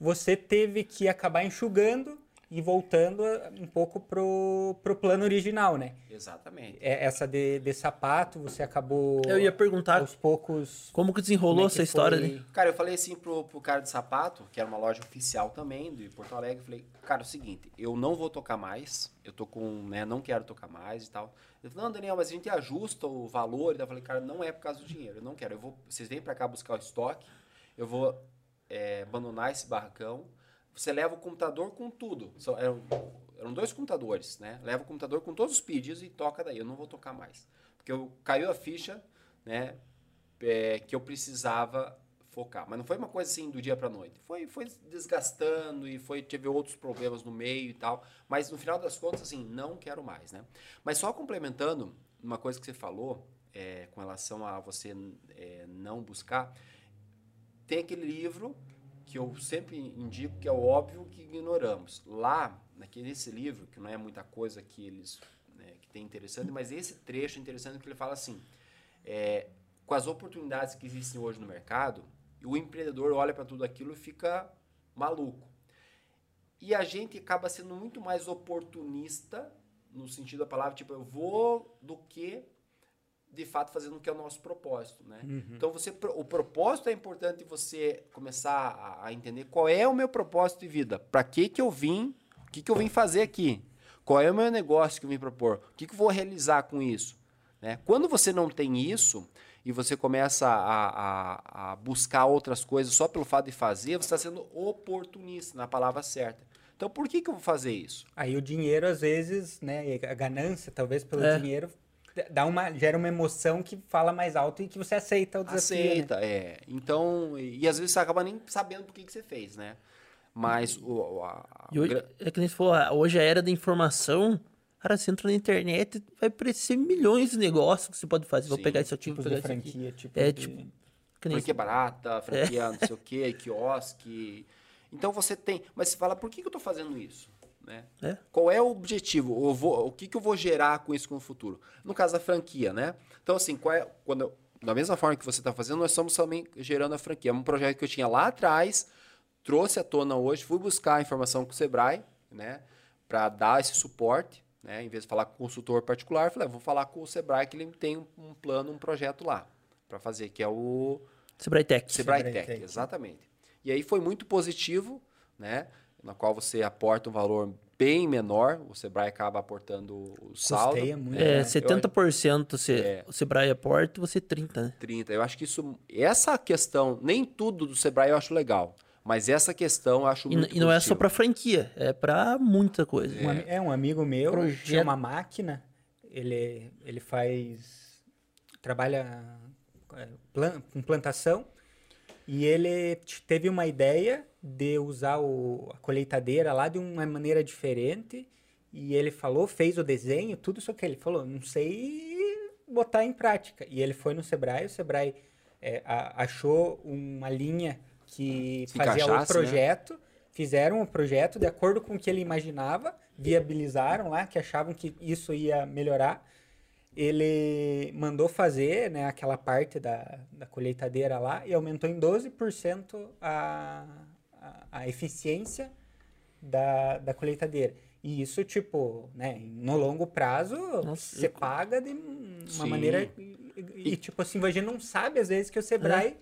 Você teve que acabar enxugando e voltando um pouco pro, pro plano original, né? Exatamente. É, essa de, de sapato, você acabou. Eu ia perguntar. Aos poucos. Como que desenrolou como é que essa história, né? Cara, eu falei assim pro, pro cara de sapato, que era uma loja oficial também de Porto Alegre, eu falei, cara, é o seguinte, eu não vou tocar mais, eu tô com, né, não quero tocar mais e tal. Ele falou, não, Daniel, mas a gente ajusta o valor. Eu falei, cara, não é por causa do dinheiro, eu não quero. Eu vou, vocês vêm para cá buscar o estoque, eu vou é, abandonar esse barracão. Você leva o computador com tudo. Só, eram, eram dois computadores, né? Leva o computador com todos os pedidos e toca daí. Eu não vou tocar mais. Porque eu, caiu a ficha, né? É, que eu precisava focar. Mas não foi uma coisa assim do dia para noite. Foi, foi desgastando e foi teve outros problemas no meio e tal. Mas no final das contas, assim, não quero mais, né? Mas só complementando uma coisa que você falou é, com relação a você é, não buscar, tem aquele livro que eu sempre indico que é óbvio que ignoramos. Lá, nesse livro, que não é muita coisa que eles né, que tem interessante, mas esse trecho é interessante que ele fala assim, é, com as oportunidades que existem hoje no mercado, o empreendedor olha para tudo aquilo e fica maluco. E a gente acaba sendo muito mais oportunista, no sentido da palavra, tipo, eu vou do que de fato fazendo o que é o nosso propósito, né? Uhum. Então você o propósito é importante você começar a, a, entender qual é o meu propósito de vida, para que que eu vim, o que que eu vim fazer aqui, qual é o meu negócio que eu vim propor, o que que eu vou realizar com isso, né? Quando você não tem isso, e você começa a, a, a buscar outras coisas só pelo fato de fazer, você está sendo oportunista, na palavra certa. Então, por que, que eu vou fazer isso? Aí o dinheiro, às vezes, né, a ganância, talvez pelo é. dinheiro, dá uma, gera uma emoção que fala mais alto e que você aceita o desafio. Aceita, né? é. Então, e, e, às vezes você acaba nem sabendo por que, que você fez, né? Mas o. A, a, hoje, é que nem se for, hoje a era da informação Cara, você entra na internet, vai aparecer milhões de negócios que você pode fazer. Sim, Vou pegar isso aqui, vou pegar franquia, aqui. Tipo é, de... tipo... Franquia barata, franquia é. não sei o que, quiosque. Então você tem... Mas você fala, por que, que eu estou fazendo isso? Né? É. Qual é o objetivo? Vou, o que, que eu vou gerar com isso no futuro? No caso da franquia, né? Então, assim, qual é, quando da mesma forma que você está fazendo, nós estamos também gerando a franquia. É um projeto que eu tinha lá atrás, trouxe à tona hoje, fui buscar a informação com o Sebrae, né? Para dar esse suporte. Né? Em vez de falar com o consultor particular, eu falei, ah, vou falar com o Sebrae, que ele tem um, plano, um projeto lá para fazer, que é o... Sebrae Tech. Sebrae, Sebrae Tech, Tech, exatamente. E aí foi muito positivo, né? Na qual você aporta um valor bem menor, o Sebrae acaba aportando o saldo. Custeia muito. É, né? 70% se, é, o Sebrae aporta, você 30, né? 30. Eu acho que isso, essa questão, nem tudo do Sebrae eu acho legal. Mas essa questão eu acho e, muito E não é só para franquia, é para muita coisa. É. é. um amigo meu, Projeto... tinha uma máquina, ele, ele faz... trabalha é, com plantação e ele teve uma ideia de usar o, a colheitadeira lá de uma maneira diferente e ele falou, fez o desenho, tudo só que ele falou, não sei botar em prática. E ele foi no Sebrae, o Sebrae é, a, achou uma linha que Se fazia o né? projeto, né? fizeram o projeto de acordo com o que ele imaginava, viabilizaram lá, que achavam que isso ia melhorar. Ele mandou fazer né, aquela parte da, da colheitadeira lá e aumentou em 12% a, a, a eficiência da, da colheitadeira. E isso, tipo, né, no longo prazo, Nossa, você eu... paga de uma Sim. maneira. E, e, tipo assim, a gente não sabe, às vezes, que o Sebrae.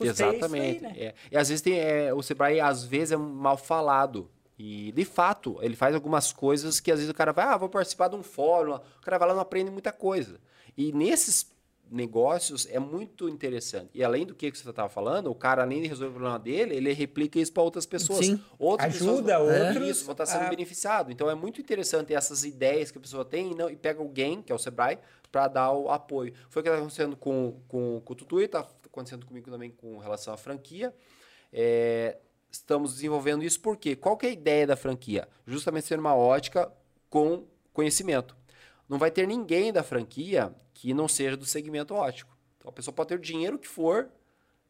É Exatamente. aí, né? É. E às vezes tem, é, o Sebrae às vezes é mal falado. E de fato, ele faz algumas coisas que às vezes o cara vai, ah, vou participar de um fórum, o cara vai lá e não aprende muita coisa. E nesses negócios é muito interessante. E além do que que você estava falando, o cara, além de resolver o problema dele, ele replica isso para outras pessoas. Sim. Outras Ajuda pessoas vão- outros Isso, vão estar sendo a- beneficiados. Então é muito interessante essas ideias que a pessoa tem e, não, e pega alguém, que é o Sebrae, para dar o apoio. Foi o que está acontecendo com, com, com o Tutu e está acontecendo comigo também com relação à franquia. É, estamos desenvolvendo isso porque qual que é a ideia da franquia? Justamente ser uma ótica com conhecimento. Não vai ter ninguém da franquia que não seja do segmento ótico. Então a pessoa pode ter o dinheiro que for.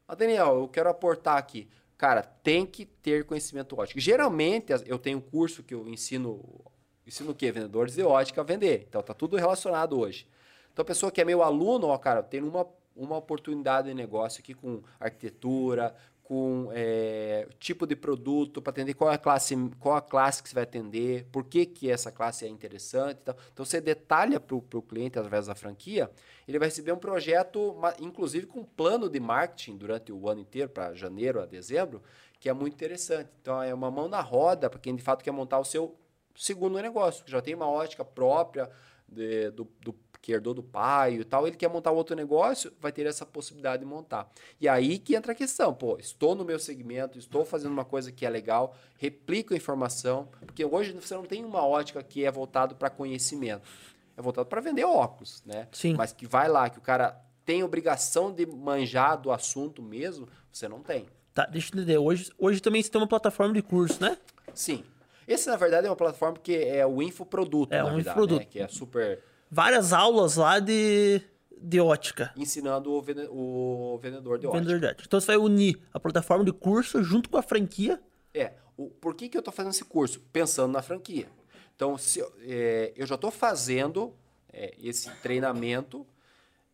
Ah, Daniel, eu quero aportar aqui. Cara, tem que ter conhecimento ótico. Geralmente, eu tenho um curso que eu ensino. Ensino o quê? Vendedores de ótica a vender. Então tá tudo relacionado hoje. Então a pessoa que é meu aluno, ó, cara, tem uma, uma oportunidade de negócio aqui com arquitetura, com é, tipo de produto, para atender qual é a classe, qual a classe que você vai atender, por que, que essa classe é interessante. e tal. Então você detalha para o cliente através da franquia, ele vai receber um projeto, inclusive com um plano de marketing durante o ano inteiro, para janeiro a dezembro, que é muito interessante. Então é uma mão na roda para quem de fato quer montar o seu segundo negócio, que já tem uma ótica própria de- do, do que herdou do pai e tal, ele quer montar outro negócio, vai ter essa possibilidade de montar. E aí que entra a questão, pô, estou no meu segmento, estou fazendo uma coisa que é legal, replico a informação, porque hoje você não tem uma ótica que é voltado para conhecimento, é voltado para vender óculos, né? Sim. Mas que vai lá, que o cara tem obrigação de manjar do assunto mesmo, você não tem. Tá, deixa eu entender. Hoje, hoje também você tem uma plataforma de curso, né? Sim. Esse, na verdade, é uma plataforma que é o infoproduto, É, na um verdade, infoproduto. né? Que é super Várias aulas lá de, de ótica. ensinando o, vende- o vendedor de ótica. Vendedor de ótica. Então você vai unir a plataforma de curso junto com a franquia. É, o, por que, que eu estou fazendo esse curso? Pensando na franquia. Então, se, eu- é, eu já estou fazendo é, esse treinamento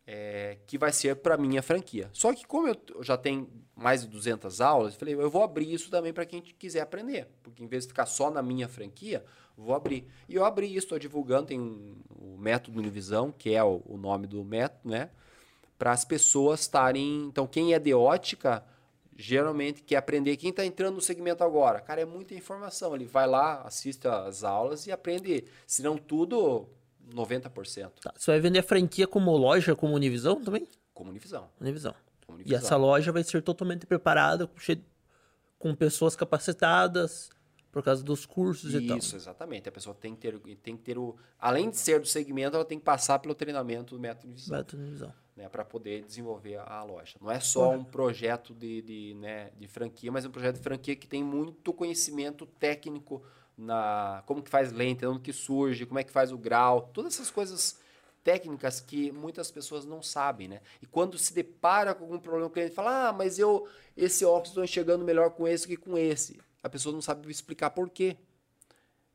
é, que vai ser para minha franquia. Só que como eu já tenho mais de 200 aulas, eu falei, eu vou abrir isso também para quem quiser aprender. Porque em vez de ficar só na minha franquia, vou abrir. E eu abri isso, estou divulgando, tem um, o método Univisão, que é o, o nome do método, né? Para as pessoas estarem... Então, quem é de ótica geralmente quer aprender. Quem está entrando no segmento agora, cara, é muita informação. Ele vai lá, assiste as aulas e aprende. Se não tudo, 90%. Tá, Você vai vender a franquia como loja, como Univisão também? Como Univisão. Univisão. Como E Univisão. essa loja vai ser totalmente preparada, com pessoas capacitadas, por causa dos cursos e tal. Isso, exatamente. A pessoa tem que ter, tem que ter o. Além de ser do segmento, ela tem que passar pelo treinamento do método Univisão. Método Univisão. né, para poder desenvolver a, a loja. Não é só um projeto de, de, né, de franquia, mas é um projeto de franquia que tem muito conhecimento técnico na como que faz lente, onde que surge, como é que faz o grau, todas essas coisas técnicas que muitas pessoas não sabem, né? E quando se depara com algum problema, o cliente fala: "Ah, mas eu esse óculos estou enxergando melhor com esse que com esse". A pessoa não sabe explicar por quê.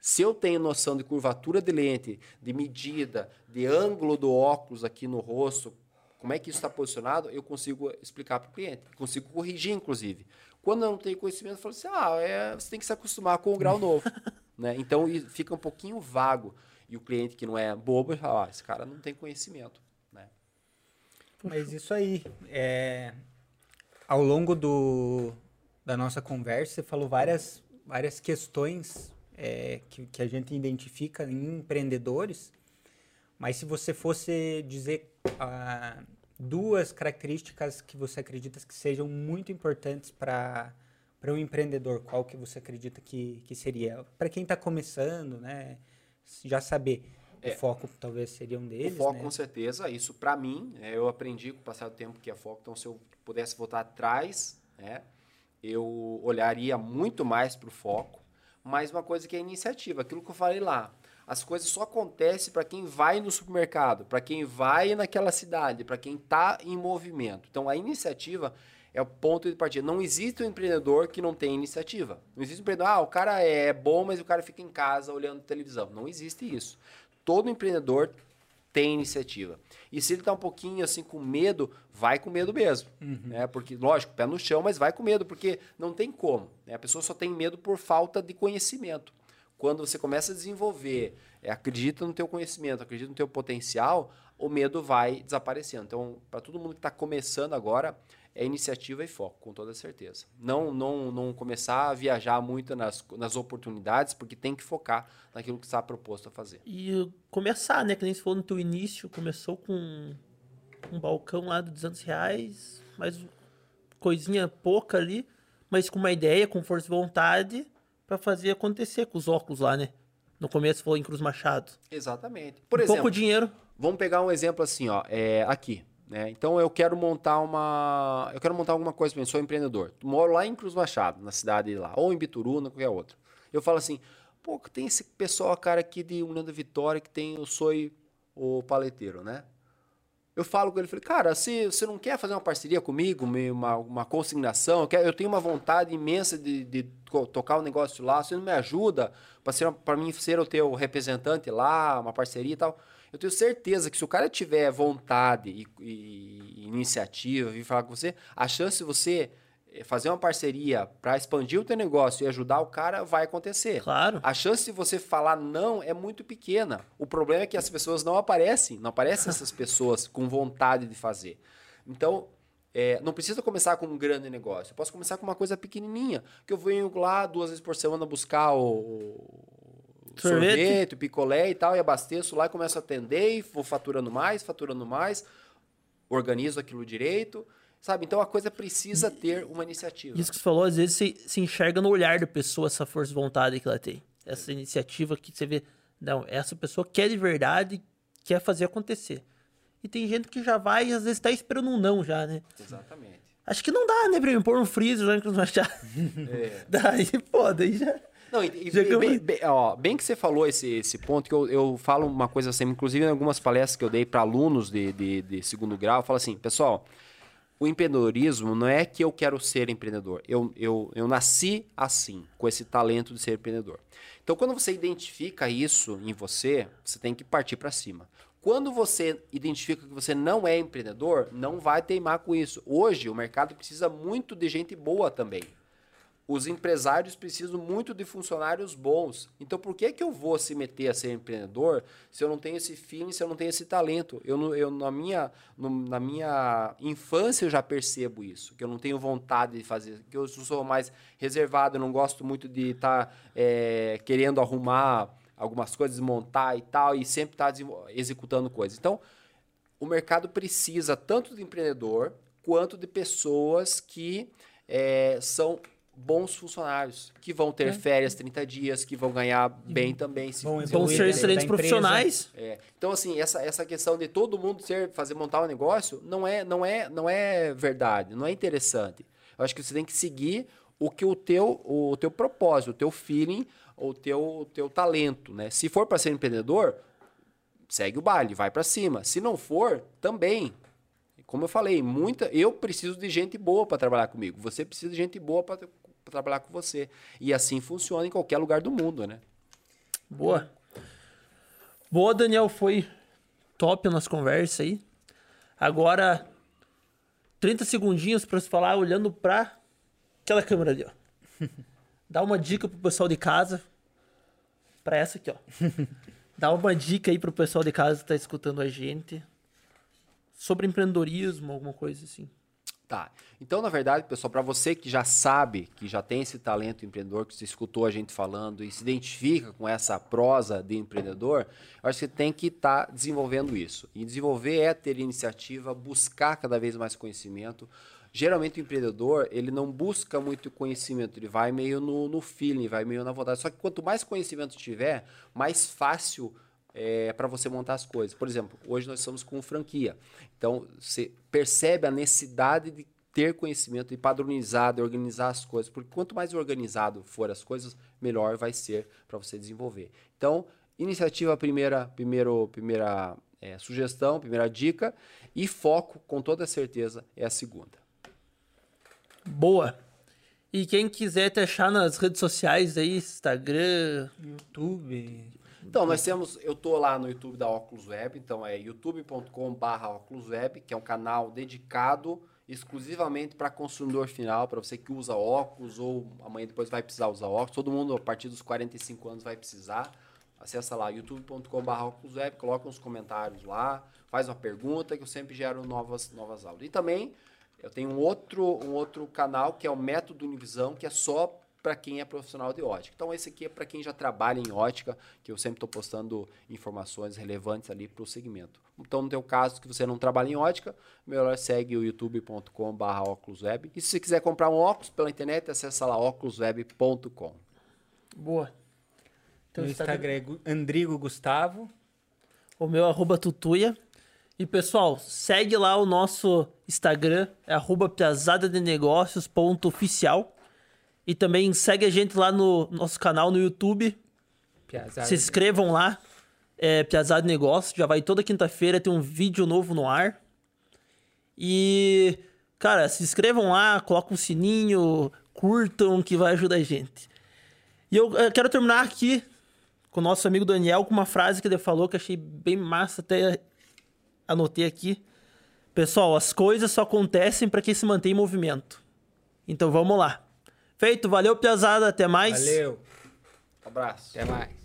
Se eu tenho noção de curvatura de lente, de medida, de ângulo do óculos aqui no rosto, como é que isso está posicionado, eu consigo explicar para o cliente. Consigo corrigir, inclusive. Quando eu não tenho conhecimento, eu falo assim, ah, é, você tem que se acostumar com o grau novo. né? Então, fica um pouquinho vago. E o cliente que não é bobo, fala, ah, esse cara não tem conhecimento. Né? Mas isso aí, é, ao longo do, da nossa conversa, você falou várias, várias questões é, que, que a gente identifica em empreendedores, mas se você fosse dizer ah, duas características que você acredita que sejam muito importantes para para um empreendedor, qual que você acredita que, que seria? Para quem está começando, né? Já saber. É. O foco talvez seria um deles, o foco, né? com certeza, isso para mim, é, eu aprendi com o passar do tempo que é foco. Então, se eu pudesse voltar atrás, né, eu olharia muito mais para o foco. Mas uma coisa que é iniciativa, aquilo que eu falei lá. As coisas só acontecem para quem vai no supermercado, para quem vai naquela cidade, para quem está em movimento. Então, a iniciativa é o ponto de partida. Não existe um empreendedor que não tem iniciativa. Não existe um empreendedor, ah, o cara é bom, mas o cara fica em casa olhando televisão. Não existe isso. Todo empreendedor tem iniciativa. E se ele está um pouquinho assim com medo, vai com medo mesmo. Né? Porque, lógico, pé no chão, mas vai com medo, porque não tem como. né? A pessoa só tem medo por falta de conhecimento. Quando você começa a desenvolver, é, acredita no teu conhecimento, acredita no teu potencial, o medo vai desaparecendo. Então, para todo mundo que está começando agora, é iniciativa e foco, com toda certeza. Não, não, não começar a viajar muito nas, nas oportunidades, porque tem que focar naquilo que está proposto a fazer. E começar, né? Que nem se falou no teu início, começou com um balcão lá de 200 reais, mais coisinha pouca ali, mas com uma ideia, com força de vontade, para fazer acontecer com os óculos lá, né? No começo falou em Cruz Machado. Exatamente. Por um exemplo, pouco dinheiro. vamos pegar um exemplo assim, ó, é, aqui. Né? Então eu quero montar uma. Eu quero montar alguma coisa, eu sou empreendedor. Moro lá em Cruz Machado, na cidade lá, ou em Bituruna, qualquer outra. Eu falo assim, pô, tem esse pessoal, cara, aqui de União da Vitória que tem o Soi o paleteiro, né? Eu falo com ele, falei, cara, se você não quer fazer uma parceria comigo, uma, uma consignação, eu, quero, eu tenho uma vontade imensa de, de tocar o um negócio lá, você não me ajuda para mim ser o teu representante lá, uma parceria e tal. Eu tenho certeza que se o cara tiver vontade e, e, e iniciativa, vir falar com você, a chance de você eh, fazer uma parceria para expandir o teu negócio e ajudar o cara vai acontecer. Claro. A chance de você falar não é muito pequena. O problema é que as pessoas não aparecem, não aparecem essas pessoas com vontade de fazer. Então, é, não precisa começar com um grande negócio. Eu posso começar com uma coisa pequenininha, que eu venho lá duas vezes por semana buscar o, sorvete. sorvete, picolé e tal, e abasteço lá e começo a atender e vou faturando mais, faturando mais, organizo aquilo direito, sabe? Então a coisa precisa ter uma iniciativa. Isso que você falou, às vezes se, se enxerga no olhar da pessoa essa força de vontade que ela tem. Essa iniciativa que você vê, não, essa pessoa quer de verdade, quer fazer acontecer. E tem gente que já vai e às vezes está esperando um não já, né? Exatamente. Acho que não dá, né, pra me pôr um freezer lá em Cruz Machado. É. daí, pô, daí já... Não, e, e bem, bem, ó, bem que você falou esse, esse ponto, que eu, eu falo uma coisa assim, inclusive em algumas palestras que eu dei para alunos de, de, de, segundo grau, eu falo assim, pessoal, o empreendedorismo não é que eu quero ser empreendedor, eu, eu, eu nasci assim, com esse talento de ser empreendedor. Então, quando você identifica isso em você, você tem que partir para cima. Quando você identifica que você não é empreendedor, não vai teimar com isso. Hoje, o mercado precisa muito de gente boa também os empresários precisam muito de funcionários bons. Então, por que, que eu vou se meter a ser empreendedor se eu não tenho esse feeling, se eu não tenho esse talento? Eu, eu na, minha, no, na minha infância, eu já percebo isso, que eu não tenho vontade de fazer, que eu sou mais reservado, eu não gosto muito de estar tá, é, querendo arrumar algumas coisas, montar e tal, e sempre estar tá executando coisas. Então, o mercado precisa tanto de empreendedor quanto de pessoas que é, são bons funcionários, que vão ter é. férias 30 dias, que vão ganhar bem também. Se vão, vão ser excelentes profissionais. É. Então, assim, essa, essa questão de todo mundo ser, fazer montar um negócio não é, não, é, não é verdade, não é interessante. Eu acho que você tem que seguir o que o teu, o teu propósito, o teu feeling, o teu, o teu talento, né? Se for para ser empreendedor, segue o baile, vai para cima. Se não for, também como eu falei, muita, eu preciso de gente boa para trabalhar comigo. Você precisa de gente boa para trabalhar com você. E assim funciona em qualquer lugar do mundo, né? Boa. Boa, Daniel, foi top a nossa conversa aí. Agora 30 segundinhos para você falar olhando para aquela câmera ali, ó. Dá uma dica pro pessoal de casa. Para essa aqui, ó. Dá uma dica aí pro pessoal de casa que tá escutando a gente sobre empreendedorismo, alguma coisa assim. Tá. Então, na verdade, pessoal, para você que já sabe, que já tem esse talento empreendedor, que você escutou a gente falando e se identifica com essa prosa de empreendedor, eu acho que você tem que estar tá desenvolvendo isso. E desenvolver é ter iniciativa, buscar cada vez mais conhecimento. Geralmente o empreendedor, ele não busca muito conhecimento, ele vai meio no, no feeling, vai meio na vontade. Só que quanto mais conhecimento tiver, mais fácil é, para você montar as coisas. Por exemplo, hoje nós estamos com franquia. Então, você percebe a necessidade de ter conhecimento e padronizar, de organizar as coisas, porque quanto mais organizado for as coisas, melhor vai ser para você desenvolver. Então, iniciativa primeira, primeiro, primeira é, sugestão, primeira dica, e foco, com toda certeza, é a segunda. Boa. E quem quiser te achar nas redes sociais aí, Instagram, YouTube, então, nós temos, eu tô lá no YouTube da Oculus Web, então é youtube.com/barra Oculus Web, que é um canal dedicado exclusivamente para consumidor final, para você que usa óculos ou amanhã depois vai precisar usar óculos. Todo mundo a partir dos 45 anos vai precisar. Acessa lá youtube.com.br oculusweb, coloca uns comentários lá, faz uma pergunta que eu sempre gero novas, novas aulas. E também Eu tenho um outro, um outro canal que é o Método Univisão, que é só para quem é profissional de ótica. Então, esse aqui é para quem já trabalha em ótica, que eu sempre estou postando informações relevantes ali para o segmento. Então, no teu caso, que você não trabalha em ótica, melhor segue o youtube.com.br óculosweb. E se você quiser comprar um óculos pela internet, acessa lá óculosweb.com. Boa. Então, no Instagram é Andrigo Gustavo. O meu é arroba tutuia. E pessoal, segue lá o nosso Instagram, é arroba piazadadenegócios.oficial. E também segue a gente lá no nosso canal no YouTube. Piazada Se inscrevam lá. É Piazada de Negócios. Já vai toda quinta-feira ter um vídeo novo no ar. E, cara, se inscrevam lá, coloquem um sininho, curtam, que vai ajudar a gente. E eu, eu quero terminar aqui com o nosso amigo Daniel com uma frase que ele falou que achei bem massa, até anotei aqui. Pessoal, as coisas só acontecem para quem se mantém em movimento. Então vamos lá. Feito, valeu, Piazada, até mais. Valeu. Um abraço. Até mais.